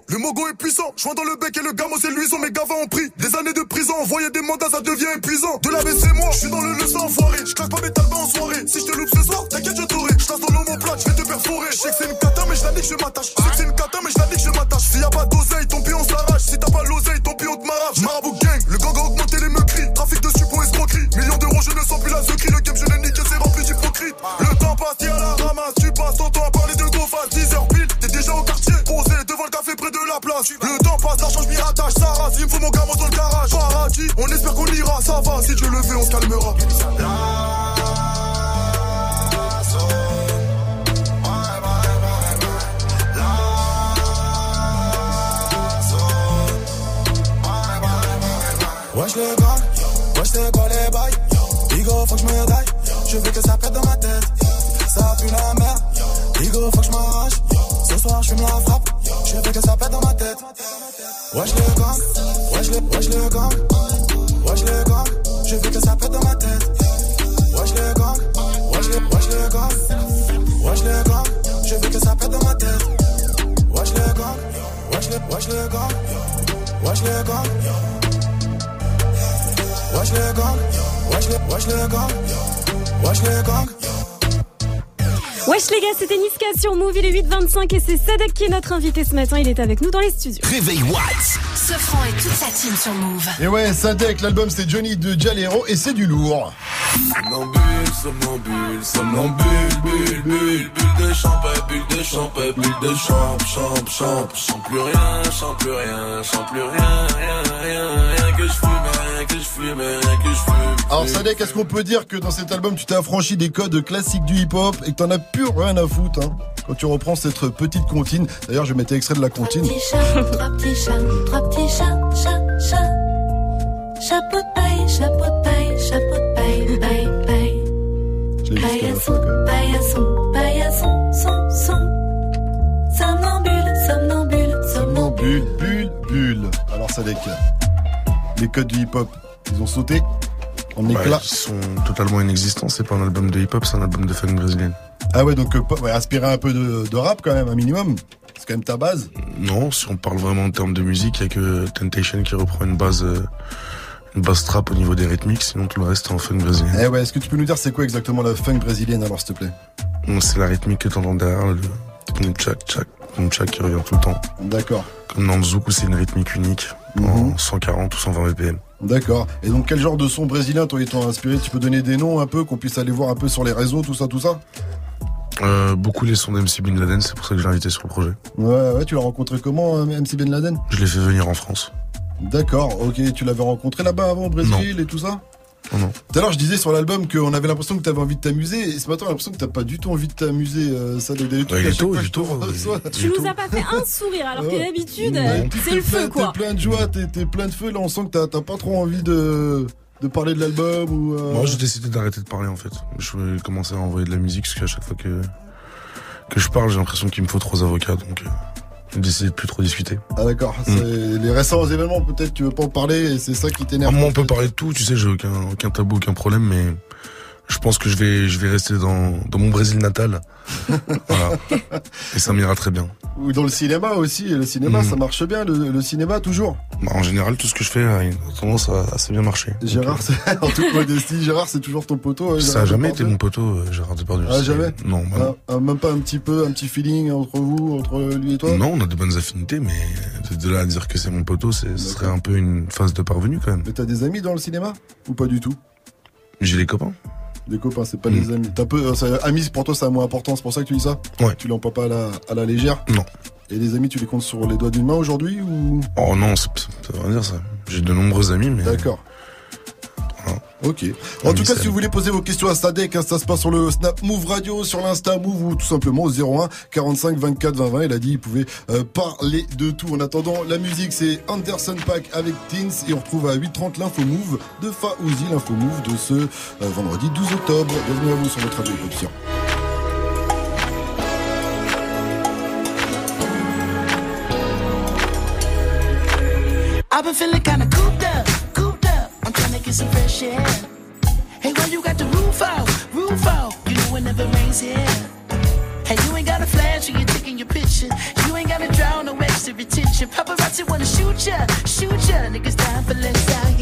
le mogo est puissant. Joint dans le bec et le gamo c'est luisant. Mes gavas ont pris des années de prison. Envoyer des mandats, ça devient épuisant. De la c'est moi, je suis dans le leçon enfoiré. Je claque pas mes talbans en soirée. Si je te loupe ce soir, t'inquiète, je t'aurai. Je dans l'homoplate, je vais te perforer. Je sais que c'est une cata, mais je la nique, je m'attache. Je sais que c'est une cata, mais je la nique, je m'attache. S'il y a pas d'oseille, ton pied on s'arrache. Si t'as pas l'oseille, ton pied on te m'arrache. Marabout gang, le gang a augmenté les meurtris. Trafic de suppos escroquerie. Millions d'euros, je ne sens plus la secrie. Le game, je l'ai niqué, c'est rempli d'hypocrite. Le temps passe, à la ramasse. Tu passes ton temps à Le temps passe, l'argent, je m'y rattache. Ça rase, il me faut mon gamin dans le garage. Paradis, on espère qu'on ira. Ça va, si Dieu le veut, on se calmera. Wesh le gang, wesh c'est quoi les bails? Digo faut que je me daille, je veux que ça pète dans ma tête Ça pue la merde, Digo faut que je m'arrache Ce soir je fume la frappe, je veux que ça pète dans ma tête. Wesh le gang, wesh le, wesh le gang. Wesh le gang, je veux que ça pète dans ma tête. Wesh le gang, wesh le, wesh le gang. Wesh le gang, je veux que ça pète dans ma tête. Wesh le gang, wesh le, wesh le gang. Wesh le gang. Wesh le gang, wesh le, wesh le gang, wesh le gang. Wesh les gars, c'était Niska sur Move, il est 8h25 et c'est Sadek qui est notre invité ce matin, il est avec nous dans les studios. Réveil Watts. Sofran et toute sa team sur Move. Et ouais, Sadek, l'album c'est Johnny de Jalero et c'est du lourd. Somnambule, somnambule, somnambule, bulle, bulle, bulle de champagne, bulle de champagne, bulle de champ, champ, champ, chante plus rien, chante plus rien, chante plus rien, rien, rien, rien que je fume, rien que je fume, rien que je fume. Alors Sadek, est-ce qu'on peut dire que dans cet album tu t'es affranchi des codes classiques du hip-hop et que t'en as plus rien à foutre hein, quand tu reprends cette petite comptine? D'ailleurs, je mettais extrait de la comptine. Petit chat, trois petits chats, trois petits chats, chat, chat. Chapeau de paille, chapeau de paille, chapeau de paille, paille, paille. Je l'ai jusqu'à la fin, quand même. Paillasson, paillasson, son, son. Somnambule, somnambule, somnambule. Bulle, bulle, bulle. Alors, Sadek, les codes du hip-hop, ils ont sauté en ils sont totalement inexistants. C'est pas un album de hip-hop, c'est un album de funk brésilienne. Ah ouais, donc euh, ouais, inspirer un peu de, de rap quand même, un minimum. C'est quand même ta base. Non, si on parle vraiment en termes de musique, il y a que Temptation qui reprend une base, euh, une base trap au niveau des rythmiques, sinon tout le reste est en funk brésilien. Eh ouais, est-ce que tu peux nous dire c'est quoi exactement la funk brésilienne alors, s'il te plaît? C'est la rythmique que t'entends derrière, le tchak, boom tchak qui revient tout le temps. D'accord. Comme dans le zouk où c'est une rythmique unique, en 140 ou 120 BPM. D'accord. Et donc, quel genre de son brésilien t'ont inspiré Tu peux donner des noms un peu, qu'on puisse aller voir un peu sur les réseaux, tout ça, tout ça? Euh, beaucoup les sons d'MC Bin Laden, c'est pour ça que je l'ai invité sur le projet. Ouais, ouais, tu l'as rencontré comment, euh, MC Ben Laden? Je l'ai fait venir en France. D'accord, ok. Tu l'avais rencontré là-bas avant au Brésil et tout ça? Tout à l'heure, je disais sur l'album qu'on avait l'impression que t'avais envie de t'amuser, et ce matin, on a l'impression que t'as pas du tout envie de t'amuser. euh, ça, des, des trucs il est tôt, tôt. Tu nous as pas fait un sourire alors que Ouais. d'habitude, Ouais. c'est le feu quoi. T'es plein de joie, t'es t'es plein de feu. Là, on sent que t'as t'as pas trop envie de, de parler de l'album ou. euh, Moi, j'ai décidé d'arrêter de parler en fait. Je vais commencer à envoyer de la musique parce qu'à chaque fois que que je parle, j'ai l'impression qu'il me faut trois avocats, donc décidé de plus trop discuter. Ah d'accord. Mm. C'est Les récents événements, peut-être tu veux pas en parler et c'est ça qui Ah, t'énerve. moi, on peut parler de tout, tu sais, j'ai aucun aucun tabou, aucun problème, mais je pense que je vais je vais rester dans dans mon Brésil natal. voilà. Et ça m'ira très bien. Ou dans le cinéma aussi. Le cinéma, Mm. ça marche bien. Le, le cinéma toujours. Bah, en général, tout ce que je fais a une tendance à assez bien marcher. Gérard, c'est- en toute modestie, Gérard, c'est toujours ton poteau. hein, Ça a jamais été mon poteau, euh, Gérard Depardieu. Ah jamais. Non, bah. Ah, ah, même pas un petit peu, un petit feeling entre vous, entre lui et toi. Non, on a de bonnes affinités, mais de, là à dire que c'est mon poteau, ce serait un peu une phase de parvenu quand même. Mais t'as des amis dans le cinéma? Ou pas du tout? J'ai des copains. Les copains, c'est pas Mm. les amis. T'as peu, euh, amis pour toi, c'est moins important. C'est pour ça que tu dis ça. Ouais. Tu l'emploies pas à la, à la légère. Non. Et les amis, tu les comptes sur les doigts d'une main aujourd'hui ou? Oh non, ça veut rien dire ça. J'ai de nombreux amis, mais. D'accord. Ok. En Amis, tout cas, si vous voulez poser vos questions à Sadek, hein, ça se passe sur le Snap Move Radio, sur l'Insta Move ou tout simplement au 01 45 24 20 20. Il a dit il pouvait euh, parler de tout. En attendant, la musique c'est Anderson Pack avec Teens et on retrouve à 8h30 l'info Move de Faouzi, l'info Move de ce euh, vendredi 12 octobre. Bienvenue à vous sur votre radio Option. I've been feeling kinda cooped up, to get some fresh air. Hey, why you got the roof out, roof out? You know it never rains here. Hey, you ain't got a flash when you're taking your picture. You ain't gotta drown no extra attention. Paparazzi wanna shoot ya, shoot ya. Niggas dying for less out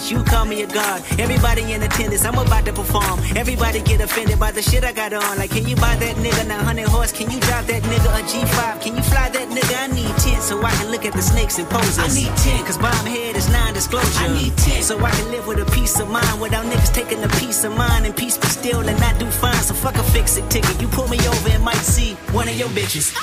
made in this image. You call me a god. Everybody in attendance. I'm about to perform. Everybody get offended by the shit I got on. Like, can you buy that nigga 900 horse? Can you drive that nigga a G5? Can you fly that nigga? I need 10 so I can look at the snakes and poses. I need 10. Cause bomb head is non-disclosure. I need 10. So I can live with a peace of mind without niggas taking a piece of mine and peace be still and not do fine. So fuck a fix it ticket. You pull me over and might see one of your bitches.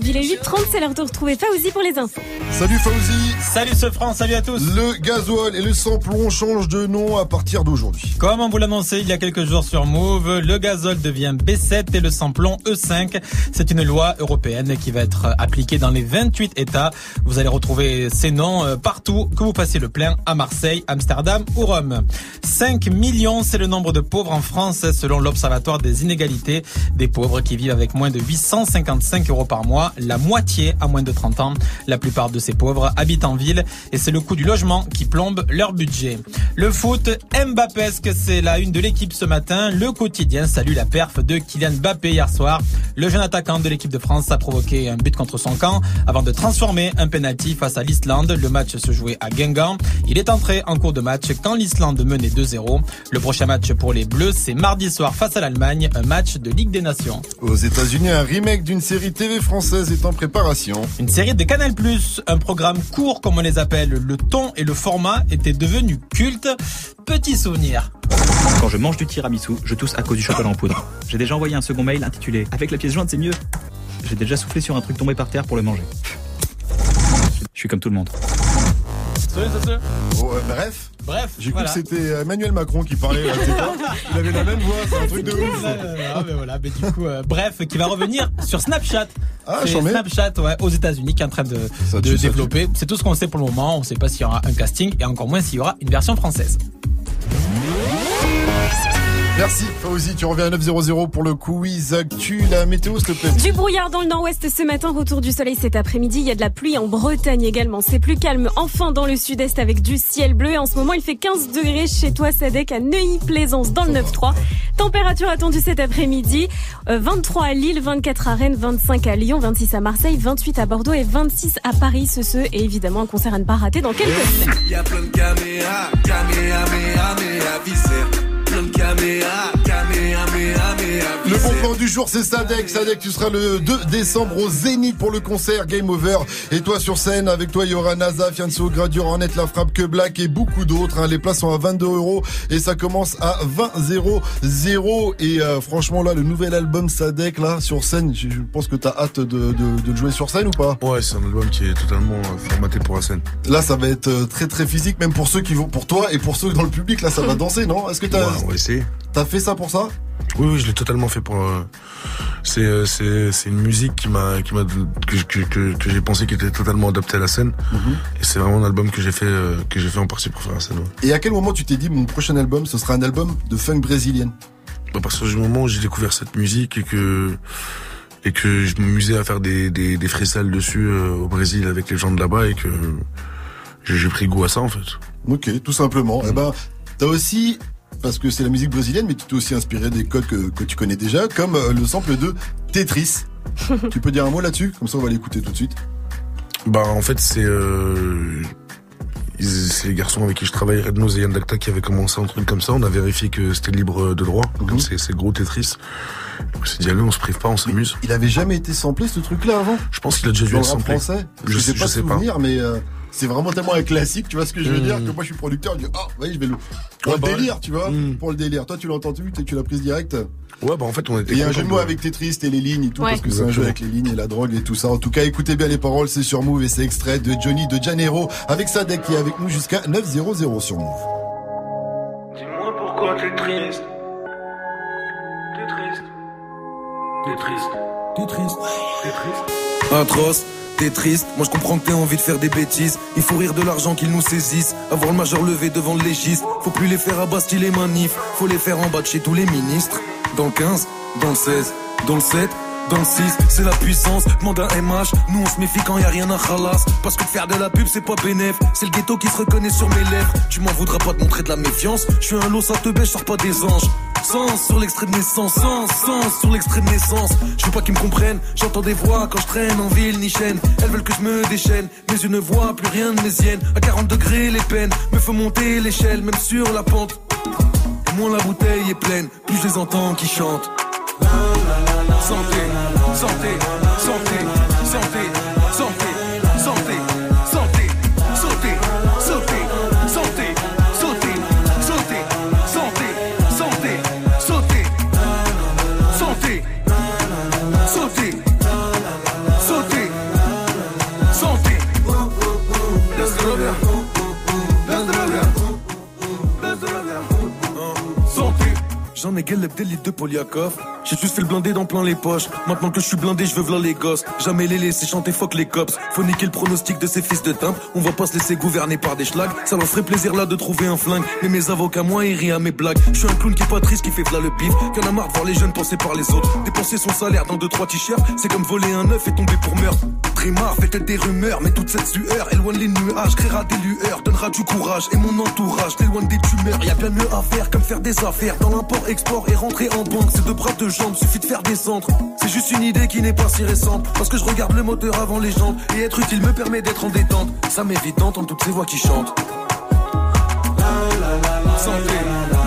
Sur Move. Il est 8h30, c'est l'heure de retrouver Fauzi pour les infos. Salut Fauzi Salut ce France, salut à tous Le gasoil et le samplon changent de nom à partir d'aujourd'hui. Comme on vous l'annonçait il y a quelques jours sur Move, le gazole devient B7 et le samplon E5. C'est une loi européenne qui va être appliquée dans les 28 États. Vous allez retrouver ces noms euh, partout, que vous passiez le plein à Marseille, Amsterdam ou Rome. 5 millions, c'est le nombre de pauvres en France selon l'Observatoire des inégalités. Des pauvres qui vivent avec moins de 855 euros par mois, la moitié à moins de 30 ans. La plupart de ces pauvres habitent en ville et c'est le coût du logement qui plombe leur budget. Le foot, Mbappesque, c'est la une de l'équipe ce matin? Le quotidien salue la perf de Kylian Mbappé hier soir. Le jeune attaquant de l'équipe de France a provoqué un but contre son camp avant de transformer un penalty face à l'Islande. Le match se jouait à Guingamp. Il est entré en cours de match quand l'Islande menait 2-0. Le prochain match pour les Bleus, c'est mardi soir face à l'Allemagne, un match de Ligue des Nations. Aux États-Unis, un remake d'une série TV française est en préparation. Une série de Canal+, un programme court comme on les appelle, le ton et le format étaient devenus cultes. Petit souvenir. Quand je mange du tiramisu, je tousse à cause du chocolat en poudre. J'ai déjà envoyé un second mail intitulé Avec la pièce jointe, c'est mieux. J'ai déjà soufflé sur un truc tombé par terre pour le manger. Je suis comme tout le monde. Bon, euh, bref. Bref, J'ai voilà. cru que c'était euh, Emmanuel Macron qui parlait. Là, Il avait la même voix, c'est un truc de ouf. Ah, mais voilà, mais du coup, euh, bref, qui va revenir sur Snapchat. Ah, C'est. Snapchat, ouais, aux États-Unis, qui est en train de, Ça de tue, ça développer. C'est tout ce qu'on sait pour le moment. On ne sait pas s'il y aura un casting et encore moins s'il y aura une version française. Merci Fauzi, tu reviens à 900 pour le quiz actu. La météo, s'il te plaît. Du brouillard dans le nord-ouest ce matin, retour du soleil cet après-midi. Il y a de la pluie en Bretagne également. C'est plus calme enfin dans le sud-est avec du ciel bleu. En ce moment, il fait 15 degrés chez toi, Sadek, à Neuilly-Plaisance dans le 9-3. Température attendue cet après-midi. euh, 23 à Lille, 24 à Rennes, 25 à Lyon, 26 à Marseille, 28 à Bordeaux et 26 à Paris. Ce, ce, et évidemment un concert à ne pas rater dans quelques minutes. Y'a plein de caméras, caméras, viscères. Plein de caméras, caméras, Le bon plan du jour, c'est Sadek. Sadek, tu seras le 2 décembre au Zénith pour le concert Game Over. Et toi sur scène, avec toi, il y aura NASA, Fianso, Gradure, La Frappe, Que Black et beaucoup d'autres. hein. Les places sont à 22 euros et ça commence à 20 0 0. Et euh, franchement, là, le nouvel album Sadek, là, sur scène, je, pense que t'as hâte de, de- de le jouer sur scène ou pas? Ouais, c'est un album qui est totalement euh, formaté pour la scène. Là, ça va être euh, très très physique, même pour ceux qui vont, pour toi et pour ceux dans le public. Là, ça va danser, non? Est-ce que t'as, Ouais, on va essayer. T'as fait ça pour ça? Oui, oui, je l'ai totalement fait pour. euh, c'est, euh, c'est, c'est une musique qui m'a, qui m'a, que, que, que, que j'ai pensé qui était totalement adaptée à la scène. Et c'est vraiment un album que j'ai fait, euh, que j'ai fait en partie pour faire la scène. ouais. Et à quel moment tu t'es dit mon prochain album, ce sera un album de funk brésilienne? Bah, à partir du moment où j'ai découvert cette musique et que et que je m'amusais à faire des des, des dessus euh, au Brésil avec les gens de là-bas et que j'ai pris goût à ça en fait. Ok, tout simplement. Eh ben, t'as aussi, parce que c'est la musique brésilienne, mais tu t'es aussi inspiré des codes que, que tu connais déjà, comme euh, le sample de Tetris. tu peux dire un mot là-dessus? Comme ça, on va l'écouter tout de suite. Bah en fait c'est euh, c'est les garçons avec qui je travaille, Red Nose et Yann Dacta, qui avaient commencé un truc comme ça. On a vérifié que c'était libre de droit, comme c'est gros Tetris. On s'est dit allez, on se prive pas, on s'amuse. Il avait jamais été samplé ce truc-là avant? Je pense qu'il a déjà dû être samplé. français? Je, Je sais, sais je pas sais pas. souvenir, mais euh, c'est vraiment tellement un classique, tu vois ce que je veux Mm. dire, que moi je suis producteur, je dis, ah, oui, je vais le. Pour Ouais, le bah délire, ouais. tu vois, pour le délire. Toi, tu l'as entendu, tu l'as prise direct Ouais, bah en fait, on était. Et il y a un jeu de mots avec Tetris et les lignes et tout, Ouais. parce que c'est un jeu avec les lignes et la drogue et tout ça. En tout cas, écoutez bien les paroles, c'est sur Move et c'est extrait de Johnny de Janeiro avec Sadek qui est avec nous jusqu'à 900 sur Move. Dis-moi pourquoi t'es triste. T'es triste. T'es triste. T'es triste. T'es triste. Atroce, t'es triste, moi je comprends que t'aies envie de faire des bêtises. Il faut rire de l'argent qu'ils nous saisissent. Avoir le majeur levé devant le légiste. Faut plus les faire à Bastille les manifs. Faut les faire en bas de chez tous les ministres. Dans le 15, dans le 16, dans le 7. Dans le 6, c'est la puissance, demande un MH Nous on se méfie quand y a rien à khalas. Parce que faire de la pub c'est pas bénéf. C'est le ghetto qui se reconnaît sur mes lèvres. Tu m'en voudras pas de montrer de la méfiance. Je suis un lot, ça te baisse, je sors pas des anges. Sens sur l'extrait de naissance, sens, sens sur l'extrait de naissance. Je veux pas qu'ils me comprennent, j'entends des voix quand je traîne en ville ni chaîne. Elles veulent que je me déchaîne, mes yeux ne voient plus rien de mes hyènes. À 40 degrés les peines, me font monter l'échelle même sur la pente. Et moins la bouteille est pleine, plus je les entends qui chantent santé, santé, santé, santé, santé, guêles, des litres de Poliakov. J'ai juste fait le blindé dans plein les poches. Maintenant que je suis blindé, je veux v'là les gosses. Jamais les laisser chanter fuck les cops. Faut niquer le pronostic de ces fils de timbre. On va pas se laisser gouverner par des schlags. Ça leur ferait plaisir là de trouver un flingue. Mais mes avocats, moi, ils rient à mes blagues. Je suis un clown qui est pas triste, qui fait v'là le pif. Qui en a marre de voir les jeunes penser par les autres. Dépenser son salaire dans deux trois t-shirts. C'est comme voler un œuf et tomber pour meurtre. Trémar, fait peut-être des rumeurs, mais toute cette sueur éloigne les nuages, créera des lueurs, donnera du courage et mon entourage t'éloigne des tumeurs. Y a bien mieux à faire comme faire des affaires dans et rentrer en banque. C'est deux bras de jambes, suffit de faire des centres. C'est juste une idée qui n'est pas si récente parce que je regarde le moteur avant les jantes et être utile me permet d'être en détente. Ça m'évite d'entendre toutes ces voix qui chantent. Santé,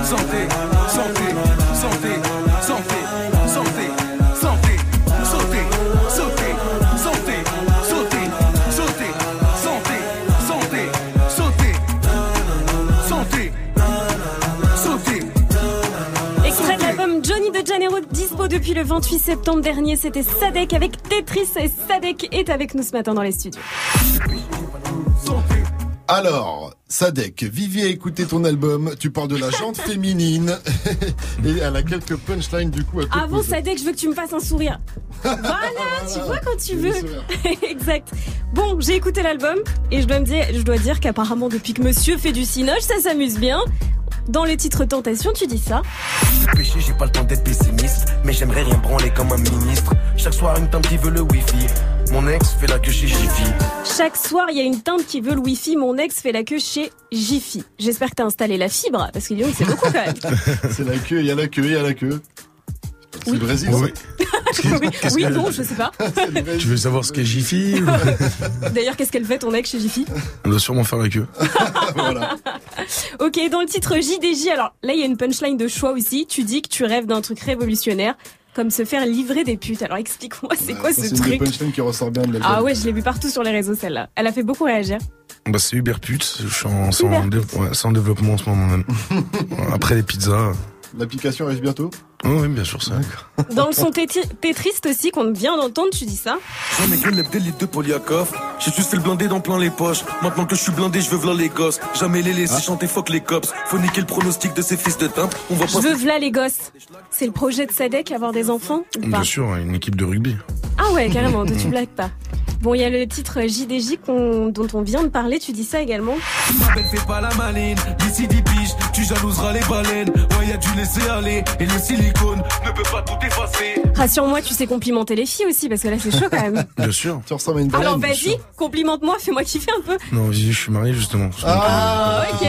santé, santé, santé, santé, Depuis le 28 septembre dernier. C'était Sadek avec Tetris et Sadek est avec nous ce matin dans les studios. Alors, Sadek, Vivier a écouté ton album, tu parles de la jante féminine, et elle a quelques punchlines du coup à te Avant poser. Sadek, je veux que tu me fasses un sourire. Voilà, tu vois quand tu veux. exact. Bon, j'ai écouté l'album et je dois me dire, je dois dire qu'apparemment depuis que Monsieur fait du cinoche, ça s'amuse bien. Dans le titre Tentation, tu dis ça. Péché, j'ai pas le temps d'être pessimiste, mais j'aimerais rien branler comme un ministre. Chaque soir, une tante qui veut le wifi. Mon ex fait la queue chez Jiffy. Chaque soir, il y a une teinte qui veut le wifi. Mon ex fait la queue chez Jiffy. J'espère que t'as installé la fibre, parce que c'est beaucoup quand même. C'est la queue, il y a la queue, il y a la queue. C'est le Brésil. Oui. oui, oui, non, je sais pas. Tu veux savoir ce qu'est Jiffy D'ailleurs, qu'est-ce qu'elle fait ton ex chez Jiffy? On doit sûrement faire la queue. Ok, dans le titre JDJ, alors là, il y a une punchline de choix aussi. Tu dis que tu rêves d'un truc révolutionnaire, comme se faire livrer des putes. Alors explique-moi, c'est quoi Ça, ce C'est une truc qui ressort bien de l'album. Ah ouais, je l'ai vu partout sur les réseaux, celle-là. Elle a fait beaucoup réagir. Bah, c'est Uber Pute. Je suis en, ouais, en développement en ce moment même. Après les pizzas. L'application arrive bientôt? Oui, bien sûr, ça. Dans le son Tétri- Tétriste aussi, qu'on vient d'entendre, tu dis ça? J'en ai gueule des litres de Poliakov. J'ai juste fait le blindé dans plein les poches. Maintenant que je suis blindé, je veux v'là les gosses. Jamais les laisser chanter fuck les cops. Faut niquer le pronostic de ces fils de timbre. On va Je pas veux v'là les gosses. C'est le projet de Sadek, avoir des enfants ou pas? Bien sûr, une équipe de rugby. Ah ouais, carrément, tu blagues pas. Bon, il y a le titre JDJ qu'on- dont on vient de parler, tu dis ça également? Ma belle fait pas la maline, d'ici 10 piges, tu jalouseras les baleines. Ouais, y a du laisser aller, et le silicone ne peut pas tout effacer. Rassure-moi, tu sais complimenter les filles aussi, parce que là c'est chaud quand même. Bien sûr. Tu ressembles à une Alors vas-y, complimente-moi, fais-moi kiffer un peu. Non, je je suis marié justement. Ah, ok,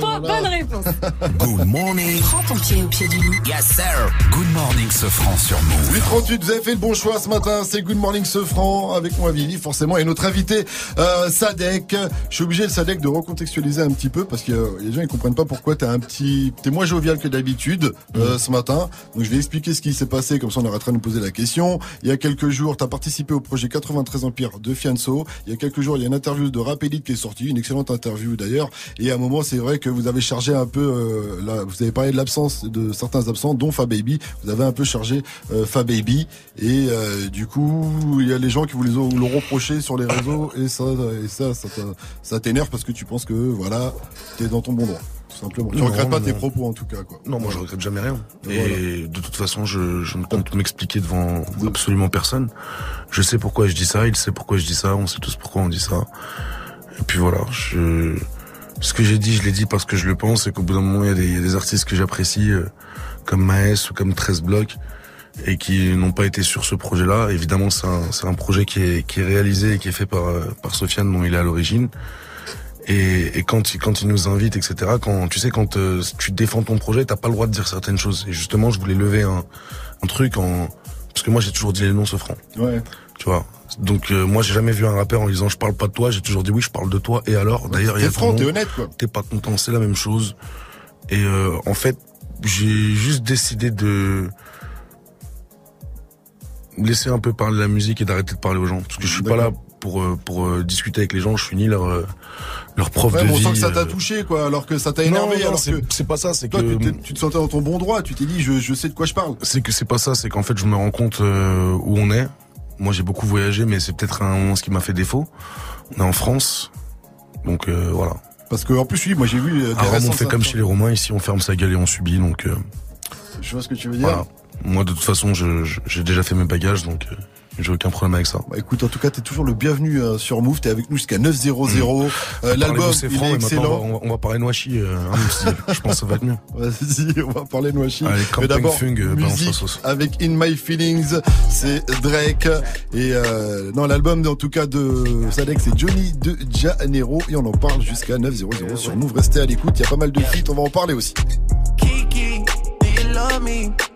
Bon- bonne réponse. Good morning. Prends ton pied au pied du lit. Yes, sir. Good morning, ce franc sur Move. 838, vous avez fait le bon choix ce matin, c'est Good Morning Sefran avec moi Vivi forcément et notre invité euh, Sadek. Je suis obligé le Sadek de recontextualiser un petit peu parce que euh, les gens ils comprennent pas pourquoi t'es un petit t'es moins jovial que d'habitude euh, ce matin. Donc je vais expliquer ce qui s'est passé comme ça on arrêtera de nous poser la question. Il y a quelques jours, t'as participé au projet 93 Empire de Fianso. Il y a quelques jours, il y a une interview de Rap Elite qui est sortie, une excellente interview d'ailleurs. Et à un moment c'est vrai que vous avez chargé un peu euh, vous avez parlé de l'absence de certains absents dont Fababy, vous avez un peu chargé euh, Fababy et euh, du coup il y a les gens qui vous les l'ont reproché sur les réseaux. Et ça ça ça, ça t'énerve parce que tu penses que voilà t'es dans ton bon droit tout simplement tu Non, regrettes pas tes propos en tout cas quoi Non, moi je regrette jamais rien. Et de toute façon, je, je ne compte m'expliquer devant absolument personne. Je sais pourquoi je dis ça, il sait pourquoi je dis ça, on sait tous pourquoi on dit ça. Et puis voilà, je, ce que j'ai dit, je l'ai dit parce que je le pense et qu'au bout d'un moment, il y, a des- il y a des artistes que j'apprécie, euh, comme Maes ou comme 13 Blocs, et qui n'ont pas été sur ce projet-là. Évidemment, c'est un, un projet qui est, qui est réalisé et qui est fait par, euh, par Sofiane, dont il est à l'origine. Et, et quand, il- quand il nous invite, etc., quand tu sais, quand euh, tu défends ton projet, t'as pas le droit de dire certaines choses. Et justement, je voulais lever un, un truc en... Parce que moi, j'ai toujours dit les noms ce franc. ouais Tu vois donc euh, moi j'ai jamais vu un rappeur en disant je parle pas de toi, j'ai toujours dit oui je parle de toi et alors d'ailleurs il y a t'es franc t'es honnête quoi T'es pas content, c'est la même chose. Et euh, en fait, j'ai juste décidé de laisser un peu parler la musique et d'arrêter de parler aux gens. Parce que je suis pas là pour euh, pour euh, discuter avec les gens. Je suis ni leur euh, leur prof Ouais, de mais on vie. sent que ça t'a touché quoi alors que ça t'a énervé non, alors c'est- que c'est pas ça, c'est toi que- tu, te sentais dans ton bon droit tu t'es dit je, je sais de quoi je parle C'est que c'est pas ça, c'est qu'en fait je me rends compte euh, où on est. Moi j'ai beaucoup voyagé, mais c'est peut-être un moment ce qui m'a fait défaut. On est en France, donc euh, voilà. parce que en plus oui moi j'ai vu des À Rome, on fait comme chez les Romains, ici on ferme sa gueule et on subit, donc. euh, Je vois ce que tu veux dire. Voilà. Moi, de toute façon, je- je- j'ai déjà fait mes bagages, donc euh, j'ai aucun problème avec ça. Bah, écoute, en tout cas, t'es toujours le bienvenu euh, sur Move. T'es avec nous jusqu'à 900. Mmh. Euh, L'album, c'est il franc, est excellent. on va, on va parler Noachi, euh, hein, je pense que ça va être mieux. Vas-y, on va parler de Noachi. Allez, Mais d'abord, Fung, euh, avec In My Feelings, c'est Drake. Et euh, non, l'album, en tout cas, de Sadek, c'est Johnny de Janeiro. Et on en parle jusqu'à 900 sur Move. Restez à l'écoute, il y a pas mal de feats, on va en parler aussi. Kiki, do you love me?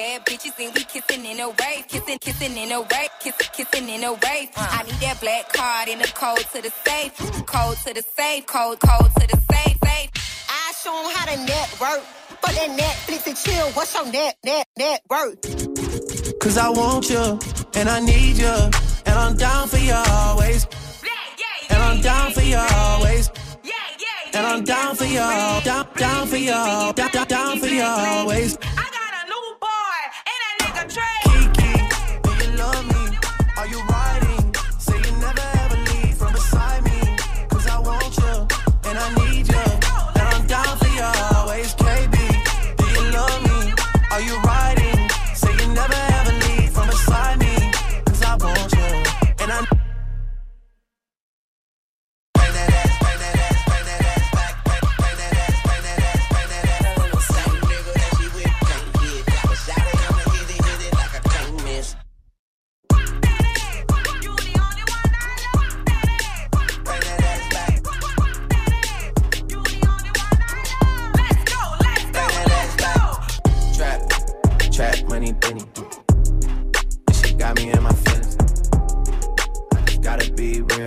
Two bad bitches and we kissing in a wave, kissing, kissing in a wave, kissing, kissing in a wave. I need that black card in the code to the safe, code to the safe, code, code to the safe, safe. I show 'em how to network. For that Netflix and chill, what's your net, net, net worth? Cause I want you and I need you. And I'm down for you always. And I'm down for you always. And I'm down for you, down, down for you, down, down, down for you always.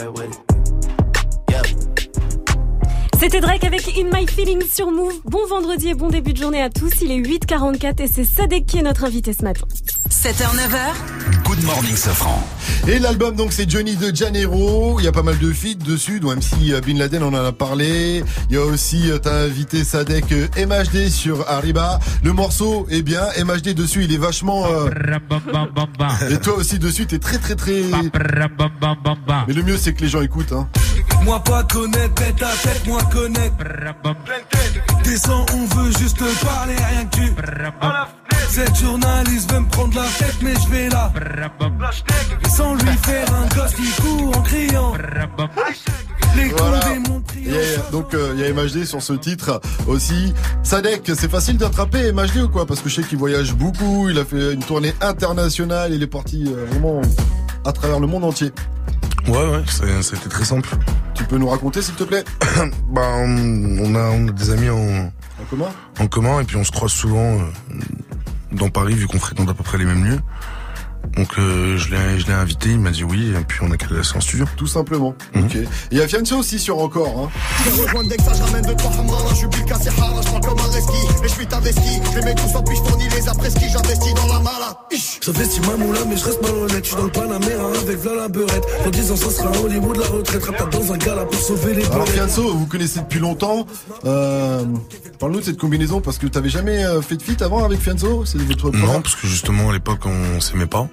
I would. C'était Drake avec In My Feelings sur Move. Bon vendredi et bon début de journée à tous. Il est 8h44 et c'est Sadek qui est notre invité ce matin. 7h, 9h. Good morning, Safran. Et l'album, donc, c'est Johnny de Janeiro. Il y a pas mal de feats dessus, dont MC Bin Laden, on en a parlé. Il y a aussi, euh, t'as invité Sadek euh, MHD sur Arriba. Le morceau est bien. MHD dessus, il est vachement, euh, Et toi aussi dessus, t'es très, très, très. Mais le mieux, c'est que les gens écoutent, hein. Moi pas connaître, tête à tête, moi connaître. Descends, on veut juste parler, rien que tu. Cette journaliste veut me prendre la tête, mais je vais là. Sans lui faire un gosse qui court en criant. Les Voilà. cons des montres. Il y a- donc euh, il y a MHD sur ce titre aussi. Sadek, c'est facile d'attraper MHD ou quoi? Parce que je sais qu'il voyage beaucoup, il a fait une tournée internationale, il est parti euh, vraiment à travers le monde entier. Ouais, ouais, c'était très simple. Tu peux nous raconter s'il te plaît? Bah, on on a, on a des amis en, En commun? en commun et puis on se croise souvent euh, dans Paris vu qu'on fréquente à peu près les mêmes lieux. Donc euh, je l'ai je l'ai invité, il m'a dit oui et puis on a calé en studio. Tout simplement. Ok. Et il y a Fianso aussi sur encore. Hein. Je vais rejoindre Dexa, je ramène deux trois hamras, je suis plus cassé hara, je parle comme un reski, et je suis t'investi, je les mets tous en puis je fournis les après-ski, j'investis dans la mala. Ich. J'investis ma moula, mais je reste malhonnête. Je suis dans le Panamera avec Vla la beurette. Dans 10 ans, ça sera Hollywood la retraite. Rap dans un gala pour sauver les Alors. Fianso, vous connaissez depuis longtemps. Euh, Parle-nous de cette combinaison parce que t'avais jamais euh, fait de feat avant avec Fianso C'est votre Non, parce que justement à l'époque on s'aimait pas.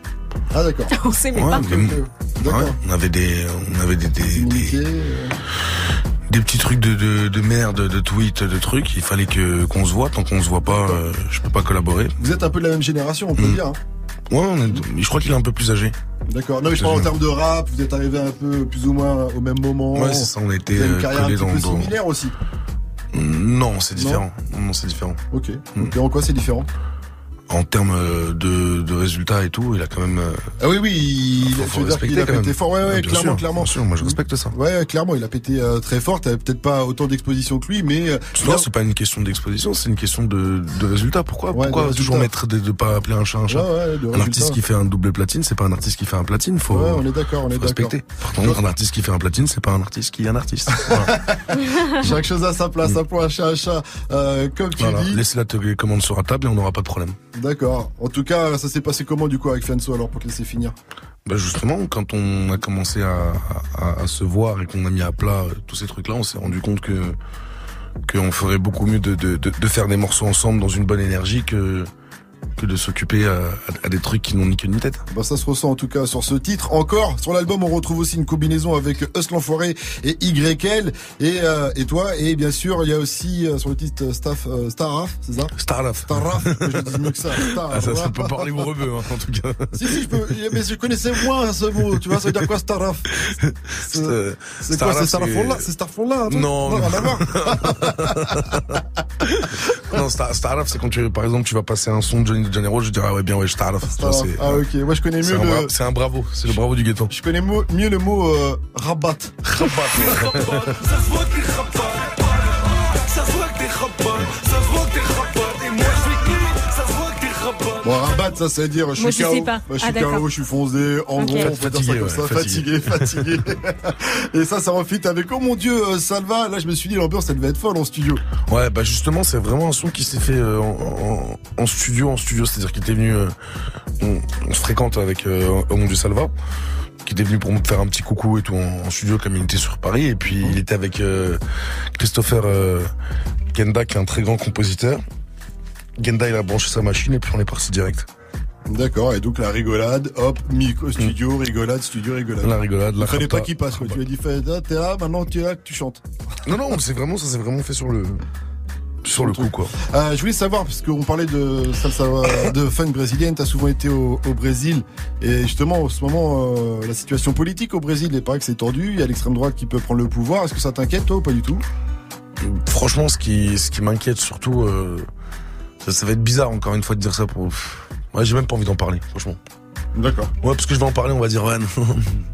Ah d'accord. On s'aimait Ouais, pas. mais- ouais, on avait des, on avait des, des, des, des petits trucs de, de, de merde, de tweets, de trucs. Il fallait que qu'on se voit. Tant qu'on se voit pas, euh, je peux pas collaborer. Vous êtes un peu de la même génération, on peut le Mm. dire. hein. Ouais, on est- mais je crois qu'il est un peu plus âgé. D'accord. Non, mais je parle en termes de rap, vous êtes arrivé un peu plus ou moins au même moment. Ouais, c'est ça, on a été Vous avez une euh, carrière un collés petit dans, peu dans- similaire aussi. Non, c'est différent. Non, non, c'est différent. Ok. Ok, en quoi c'est différent? En termes euh, de, de résultats et tout, il a quand même. Ah oui, oui, il, faut- faut dire a pété même. fort. Ouais, ouais, bien clairement, sûr, clairement. bien sûr, moi je respecte ça. Ouais, clairement, il a pété euh, très fort. T'avais peut-être pas autant d'exposition que lui, mais. euh, Non, c'est pas une question d'exposition, c'est une question de, de résultat. Pourquoi, Ouais, pourquoi toujours mettre de, de pas appeler un chat un chat? Ouais, Un artiste qui fait un double platine, c'est pas un artiste qui fait un platine. Faut, Ouais, on est d'accord, on est faut respecter. d'accord. Par contre, un artiste qui fait un platine, c'est pas un artiste qui est un artiste. Voilà. Chaque chose à sa place, appelons un chat un chat, euh, comme tu Voilà. dis. Laissez la télécommande sur la table et on n'aura pas de problème. D'accord. En tout cas, ça s'est passé comment du coup avec Fianso alors pour te laisser finir? Bah justement, quand on a commencé à, se voir et qu'on a mis à plat euh, tous ces trucs-là, on s'est rendu compte que qu'on ferait beaucoup mieux de, de, de faire des morceaux ensemble dans une bonne énergie que que de s'occuper à, à- à des trucs qui n'ont ni queue ni tête. Bah ça se ressent en tout cas sur ce titre. Encore sur l'album, on retrouve aussi une combinaison avec Us l'enfoiré et YL et euh, et toi et bien sûr il y a aussi euh, sur le titre euh, Staff euh, Staraf, c'est ça Staraf. Staraf. je dis mieux que ça. Staraf. Ah, ça, ça peut parler au rebeu, hein, en tout cas. Si si je peux, mais je connaissais moins ce mot. Tu vois ça veut dire quoi Staraf C'est Euh, c'est quoi Staraf, C'est C'est truc Non, non. voir. non, Star, Staraf, c'est quand tu, par exemple, tu vas passer un son de Johnny de Janeiro, je dirais, ah ouais, bien, ouais, c'est- Ah ok, moi je connais c'est mieux un, le. bra- c'est un bravo, c'est le bravo du ghetto. Je connais mieux le mot euh, rabat. Ça se voit que t'es rabat. Ça se voit que t'es rabat. Ça se voit que t'es rabat. Bon, rabat, ça, c'est dire, je suis KO. Bah, je suis Ah. KO, je suis foncé. En gros, on peut dire ça Fatigué, comme ça. Fatigué, fatigué. Et ça, ça refite avec, oh mon dieu, euh, Salva. Là, je me suis dit, l'ambiance, elle devait être folle en studio. Ouais, bah justement, c'est vraiment un son qui s'est fait euh, en, en- en studio, en studio, c'est-à-dire qu'il était venu, euh, on, on se fréquente avec euh, Oh mon Dieu Salva, qui était venu pour me faire un petit coucou et tout en, en studio comme il était sur Paris, et puis il était avec euh, Christopher euh, Genda, qui est un très grand compositeur. Genda, il a branché sa machine et puis on est parti direct. D'accord. Et donc, la rigolade, hop, micro, studio, rigolade, studio, rigolade. La rigolade, la fallait pas qu'il passe, quoi. Tu lui as dit, fais, t'es là, maintenant, tu es là, tu chantes. Non, non, c'est vraiment, ça s'est vraiment fait sur le, sur le coup, quoi. Euh, je voulais savoir, parce qu'on parlait de salsa, euh, de funk brésilienne, t'as souvent été au, au Brésil, et justement, en ce moment, euh, la situation politique au Brésil, il paraît que c'est tendu, il y a l'extrême droite qui peut prendre le pouvoir, est-ce que ça t'inquiète, toi, ou pas du tout? Franchement, ce qui, ce qui m'inquiète surtout, euh, ça, ça va être bizarre encore une fois de dire ça pour. Ouais, j'ai même pas envie d'en parler, franchement. D'accord. Ouais, parce que je vais en parler, on va dire ouais.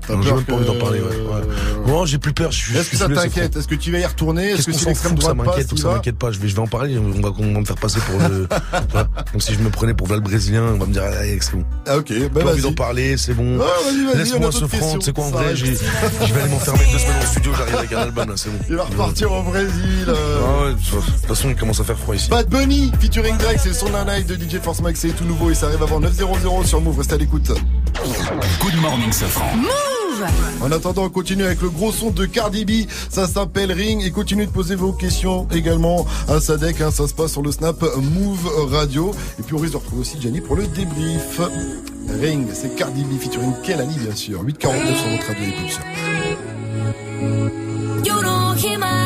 Non, non, j'ai même pas envie d'en parler. Ouais. ouais. Non, j'ai plus peur. je suis- Est-ce que ça t'inquiète Est-ce que tu vas y retourner Est-ce que s'en l'extrême ça droite passe, m'inquiète ou ça m'inquiète pas je vais, je vais en parler, on va, on va me faire passer pour le. Donc si je me prenais pour Val Brésilien, on va me dire, allez, c'est bon. Ah ok, J'ai bah pas envie d'en parler, c'est bon. On Laisse-moi ce franc, sais quoi, en Ça vrai, j'ai- je vais aller m'enfermer deux semaines en studio, j'arrive avec un album, là, c'est bon. Il va repartir au Brésil. euh. Ah ouais, de toute façon, il commence à faire froid ici. Bad Bunny featuring Drake, c'est le son d'un night de DJ Force Max, c'est tout nouveau et ça arrive avant 9.00 sur Move, restez à l'écoute. Good morning, Safran. En attendant, on continue avec le gros son de Cardi B, ça s'appelle Ring et continuez de poser vos questions également à Sadek, hein, ça se passe sur le Snap Move Radio. Et puis on risque de retrouver aussi Gianni pour le débrief. Ring, c'est Cardi B featuring Kelani bien sûr, 8.49 sur votre radio les pubs. You don't hear my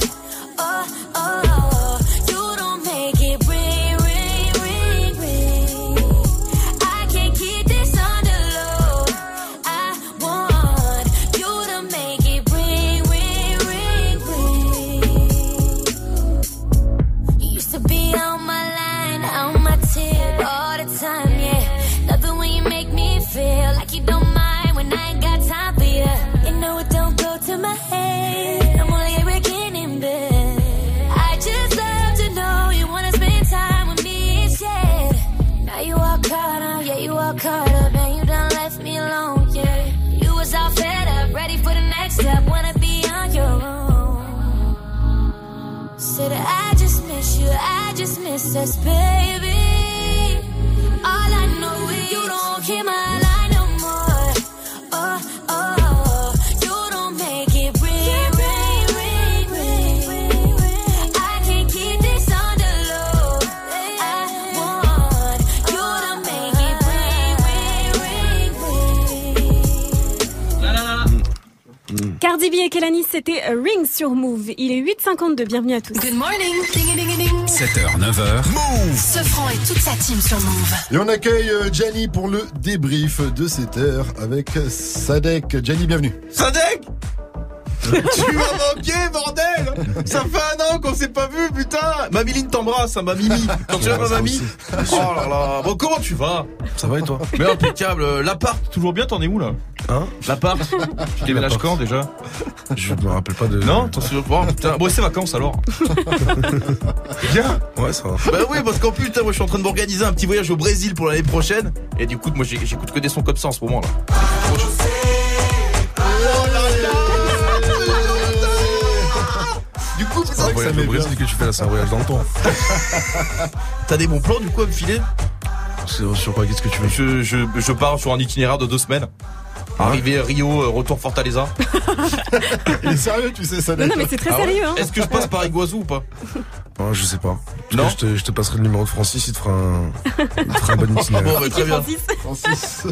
Oh, oh, I just miss us, baby. All I know is you don't keep my line no more. Oh, oh, you don't make it ring, ring, ring, ring. I can't keep this on the low. I want you to make it ring, ring, ring, ring. Cardi B et Kelani, c'était Ring sur Move. Il est 8h52, bienvenue à tous. Good morning. Ding, ding, ding. 7h, 9h. Move Sofran et toute sa team sur Move. Et on accueille euh, Gianni pour le débrief de cette heure avec Sadek. Gianni, bienvenue. Sadek Tu m'as manqué, bordel Ça fait un an qu'on s'est pas vu, putain Mamiline t'embrasse, hein, ma Mimi. Quand tu vas, ma mamie Oh là là Bon, comment tu vas Ça va et toi Mais impeccable. L'appart, toujours bien, t'en es où, là Hein L'appart Tu déménages quand, déjà Je me rappelle pas de. Non T'en souviens pas Putain, bon, c'est vacances, alors Bien Ouais, ça va. Bah oui, parce qu'en plus, putain, moi je suis en train de m'organiser un petit voyage au Brésil pour l'année prochaine. Et du coup, moi j'écoute que des sons comme ça en ce moment là. Voyage au Brésil que tu fais là, c'est un voyage dans le temps. T'as des bons plans du coup à me filer? Sur sur quoi Qu'est-ce que tu veux? Je, je, je pars sur un itinéraire de deux semaines. Arrivé à Rio, euh, retour Fortaleza. Il est sérieux, tu sais, Sadek. Non, non, mais c'est très Ah ouais sérieux, hein. Est-ce que je passe par Iguazu ou pas Ah, Je sais pas. Non je, te, je te passerai le numéro de Francis, il te fera un, il te fera un bon itinéraire. Bon, bah, très bien. Francis.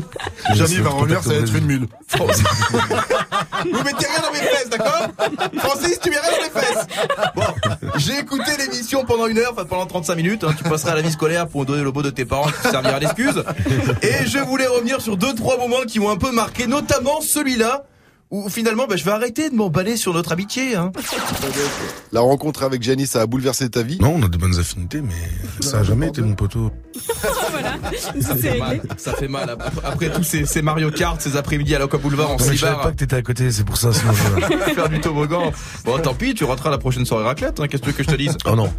Gianni sais va revenir, ça va être une mule. Vous mettez rien dans mes fesses, d'accord Francis, tu mets rien dans mes fesses Bon, j'ai écouté l'émission pendant une heure, enfin pendant 35 minutes. hein. tu passeras à la vie scolaire pour donner le mot de tes parents qui te servira d'excuse. Et je voulais revenir sur deux, trois moments qui m'ont un peu marqué, notamment celui-là. Où finalement, bah, je vais arrêter de m'emballer sur notre amitié. Hein. La rencontre avec ça a bouleversé ta vie? Non, on a de bonnes affinités, mais ça a jamais été mon poteau. Ça fait mal. Ça fait mal. Après, tous ces, ces Mario Kart, ces après-midi à l'Oca Boulevard en Mais je savais pas que t'étais à côté, c'est pour ça. Sinon je... faire du toboggan. Bon, tant pis, tu rentreras à la prochaine soirée raclette. hein, Qu'est-ce que tu veux que je te dise? Oh non.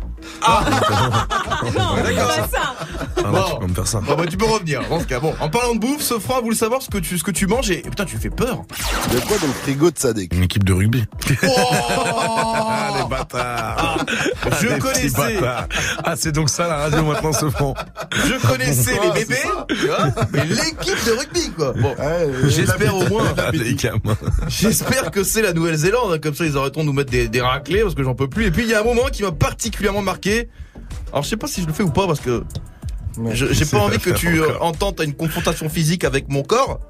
Ah Non, D'accord. pas ça. Ah non, tu peux pas me faire ça. Bon, bah, tu peux revenir. Ce cas, bon. En parlant de bouffe, Sofran, vous le savoir ce que tu, ce que tu manges et putain, tu fais peur. Quoi dans le frigo de Sadek Une équipe de rugby. Ah, les bâtards. Je Les petits connaissais. bâtards. Ah, c'est donc ça la radio maintenant, ce front. Je connaissais les bébés, tu vois, mais l'équipe de rugby, quoi. Bon, j'espère au moins. Ah. J'espère que c'est la Nouvelle-Zélande, hein, comme ça ils arrêteront de nous mettre des, des raclés parce que j'en peux plus. Et puis il y a un moment qui m'a particulièrement marqué. Alors je sais pas si je le fais ou pas parce que je- j'ai pas envie que tu euh, ententes à une confrontation physique avec mon corps.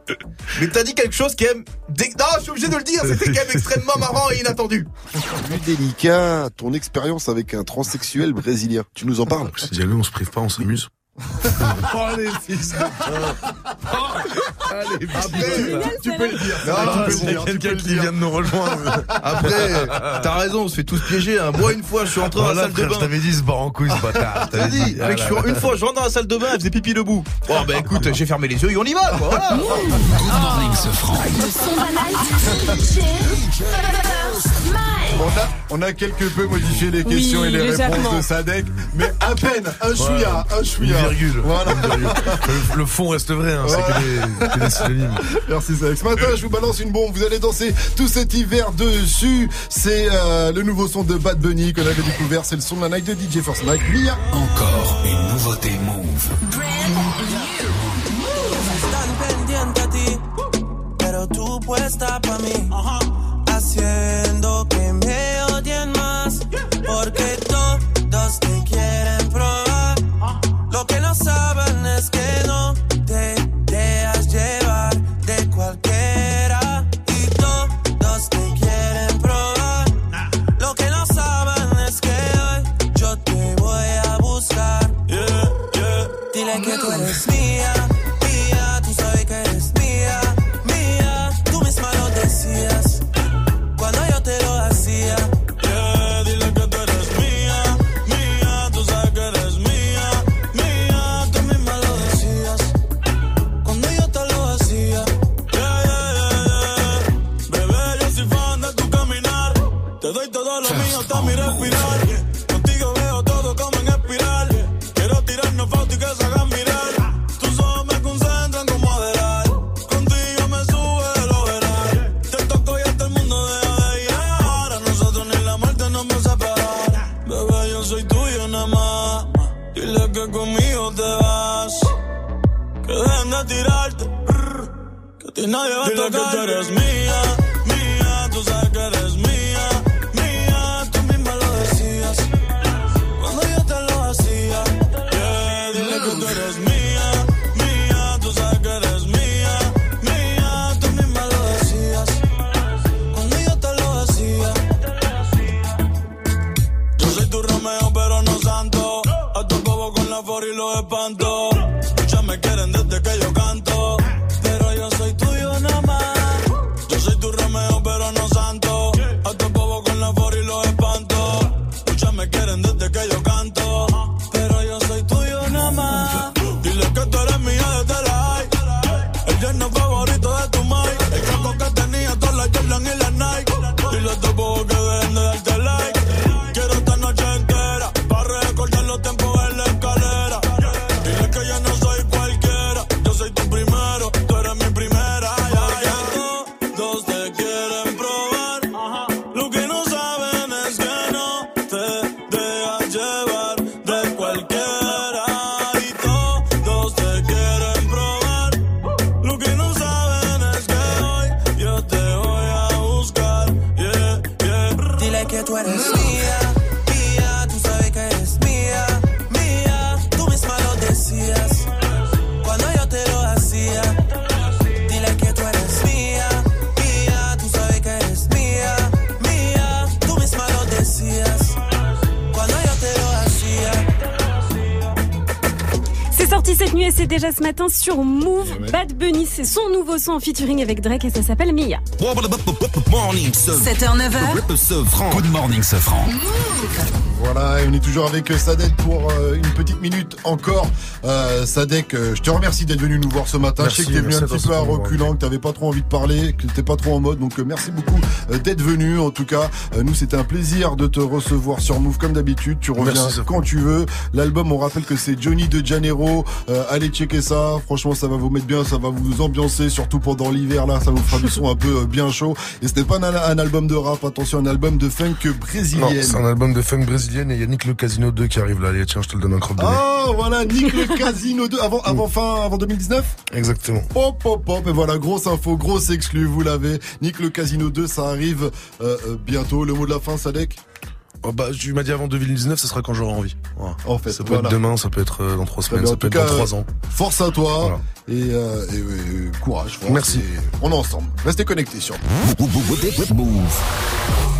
Mais t'as dit quelque chose qui est... dé- Non, je suis obligé de le dire, c'était quand même extrêmement marrant et inattendu. Plus délicat, ton expérience avec un transsexuel brésilien. Tu nous en parles? Dis, allez, on se prive pas, on s'amuse. Oh les fils Allez, Après, tu peux le dire. Non, tu peux c'est le dire, tu quelqu'un peux le qui dire. vient de nous rejoindre. Après, t'as raison, on se fait tous piéger. hein. Moi, une fois, je suis rentré dans la salle de bain. je t'avais dit, ce barre en couille, ce bâtard. T'as dit, mec, je suis- une fois, je rentre dans la salle de bain, elle faisait pipi debout. Bon, bah écoute, j'ai fermé les yeux et on y va, quoi. Voilà. Good morning, ce franc. Le son night. On a On a quelque peu modifié les questions Oui, et les légèrement. réponses de Sadek, mais à peine, un chouïa, un Une chouïa. virgule. Voilà. Une virgule. Le, le fond reste vrai, hein, c'est que des, des synonymes. Merci Sadek. Ce matin, je vous balance une bombe. Vous allez danser tout cet hiver dessus. C'est euh, le nouveau son de Bad Bunny qu'on avait découvert. C'est le son de la night de DJ First Mike. Mia. Encore une nouveauté Move. Están pendiente a ti, pero tú puesta pa' mí. Sur Move. Bad Bunny, c'est son nouveau son en featuring avec Drake et ça s'appelle Mia. Morning, 7h, 9h. Good morning, Sofran. Voilà, et on est toujours avec Sadek pour euh, une petite minute encore. Euh, Sadek, euh, je te remercie d'être venu nous voir ce matin. Merci, je sais que t'es venu un petit peu à reculant, que t'avais pas trop envie de parler, que t'étais pas trop en mode. Donc euh, merci beaucoup d'être venu. En tout cas, nous c'était un plaisir de te recevoir sur Move comme d'habitude. Tu reviens Merci, quand tu veux. L'album, on rappelle que c'est Johnny de Janeiro. Euh, allez checker ça. Franchement, ça va vous mettre bien, ça va vous ambiancer, surtout pendant l'hiver là. Ça vous fera du son un peu euh, bien chaud. Et c'était pas un, un album de rap, attention, un album de funk brésilienne. c'est un album de funk brésilienne et il y a Nick le Casino 2 qui arrive là. Allez, tiens, je te le donne un croque de. Oh voilà, Nick le Casino 2 avant, avant fin, avant 2019 Exactement. Hop hop hop et voilà, grosse info, grosse exclu, vous l'avez. Nick le Casino 2, ça arrive euh, euh, bientôt. Le mot de la fin, Sadek Oh bah, tu m'as dit avant 2019, ce sera quand j'aurai envie. Voilà. En fait, ça peut voilà. être demain, ça peut être euh, dans trois semaines, ça peut être dans trois ans. Force à toi Voilà. et, euh, et, courage. force, Merci. et On est ensemble. Restez connectés sur Move.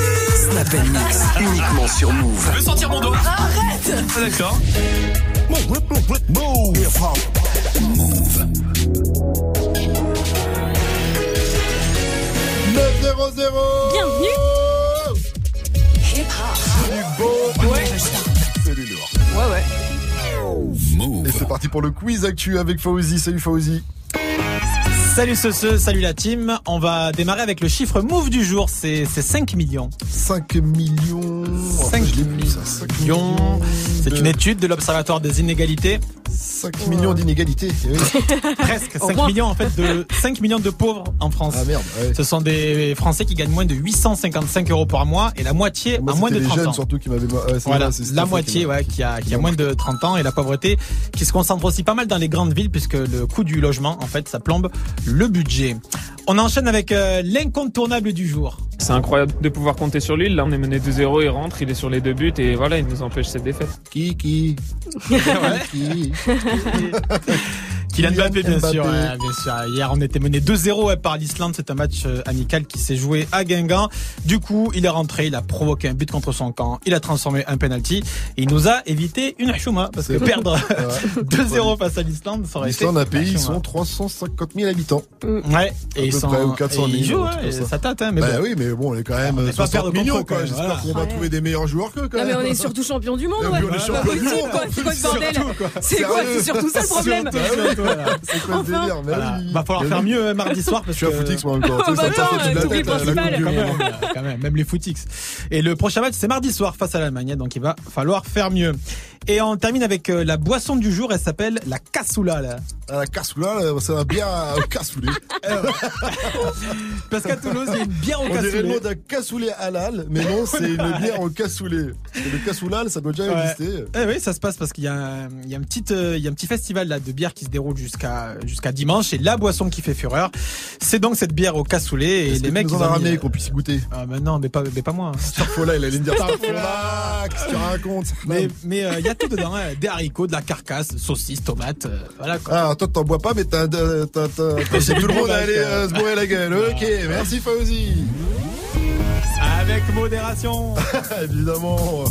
Snap Mix, uniquement sur Move. Je veux sentir mon dos. Arrête Ah, D'accord. Move. 900 Bienvenue. Hip C'est du beau. Ouais. C'est du lourd. Ouais, ouais. Et c'est parti pour le quiz actu avec Fauzi. Salut Fauzi. Salut ce, ce, salut la team. On va démarrer avec le chiffre move du jour. C'est c'est 5 millions. 5 millions. 5 je l'ai plus, ça. 5 millions. C'est une étude de l'Observatoire des inégalités. 5 millions d'inégalités. Presque Au 5 moins. millions en fait de 5 millions de pauvres en France. Ah merde. ouais. Ce sont des Français qui gagnent moins de 855 euros par mois et la moitié Moi, à moins de c'était les 30 jeunes ans. surtout qui m'avaient. ouais, Voilà, la moitié ouais, qui a, qui a moins de 30 ans et la pauvreté qui se concentre aussi pas mal dans les grandes villes puisque le coût du logement, en fait, ça plombe le budget. On enchaîne avec euh, l'incontournable du jour. C'est incroyable de pouvoir compter sur lui. Là, on est mené 2-0, il rentre, il est sur les deux buts et voilà, il nous empêche cette défaite. Qui, qui? Qui? Kylian Mbappé, bien Mbappé. sûr, ouais, bien sûr. Hier, on était mené 2-0 ouais, par l'Islande. C'est un match euh, amical qui s'est joué à Guingamp. Du coup, il est rentré, il a provoqué un but contre son camp, il a transformé un penalty et il nous a évité une chouma parce que perdre Ouais. 2-0 face à l'Islande, ça aurait été. L'Islande, un pays, ils sont 350 000 habitants. Ouais, À et ils sont ou 400 000, et ils jouent, ouais, ça. ça tâte, hein, mais bah bon. oui, mais bon, on est quand même On est pas 60 perdre contre millions, quoi. J'espère voilà. qu'on va Ouais. trouver des meilleurs joueurs qu'eux, quand Non mais on est surtout champion du monde, ouais. on est champion du monde, C'est quoi ce bordel. C'est quoi? C'est surtout ça le problème. Voilà. C'est quoi ce Enfin. délire Mais Voilà. oui. Va falloir faire mieux euh, mardi soir parce Je suis à que Footix, moi, sais, Bah ça non, tête, principal. quand même, quand même, même les footix. Et le prochain match, c'est mardi soir face à l'Allemagne, donc il va falloir faire mieux. Et on termine avec euh, la boisson du jour, elle s'appelle la cassoula. Là. Ah, La cassoula, là, c'est un bien au cassoulet. Parce qu'à Toulouse, il y a une bière au On dirait le nom d'un cassoulet halal, mais non, c'est une bière au cassoulet. Et le cassoulal, ça doit déjà Ouais. exister. Eh oui, ça se passe parce qu'il y a un, il y a un petit, euh, il y a un petit festival là de bière qui se déroule jusqu'à jusqu'à dimanche et la boisson qui fait fureur, c'est donc cette bière au cassoulet et que les mecs en ils ont ramené qu'on puisse y goûter? Ah mais non, mais pas, mais pas moi. hein. Starfola, il allait me dire Starfola, qu'est-ce que tu racontes? Mais mais euh, il y a tout dedans, hein. des haricots, de la carcasse, saucisses, tomates, euh, voilà quoi. Ah, toi, t'en bois pas, mais t'as, chez tout le monde à aller euh, se bourrer la gueule. Ok, merci Fauzi. Avec modération. Évidemment.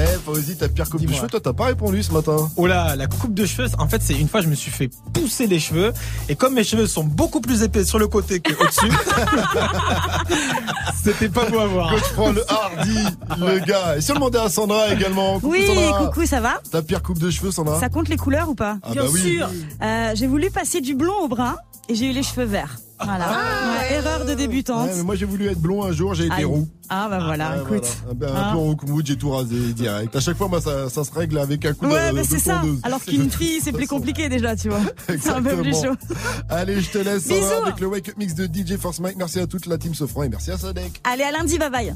Eh, Fauzi, ta pire coupe de cheveux, toi, t'as pas répondu ce matin. Oh là, la coupe de cheveux, en fait, c'est une fois je me suis fait pousser les cheveux et comme mes cheveux sont beaucoup plus épais sur le côté que au-dessus, c'était pas beau à voir. Quand tu prends le hardy, le gars. Et si on demandait à Sandra également Coucou, Oui, Sandra. coucou, ça va Ta pire coupe de cheveux, Sandra Ça compte les couleurs ou pas Ah Bien bah oui. sûr. Euh, j'ai voulu passer du blond au brun et j'ai eu les cheveux verts. Voilà. Ouais, erreur de débutante. Ouais, mais moi j'ai voulu être blond un jour, j'ai été Aïe. roux. Ah bah voilà, Ouais, écoute. voilà. Un, un Hein. blond roux comme j'ai tout rasé direct. À chaque fois, moi, ça, ça se règle avec un coup de, Ouais, mais c'est ça. Alors qu'une fille, c'est plus compliqué déjà, tu vois. C'est un peu plus chaud. Allez, je te laisse Bisous. avec le Wake Up Mix de DJ Force Mike. Merci à toute la team Sofran et merci à Sadek. Allez, à lundi, bye bye.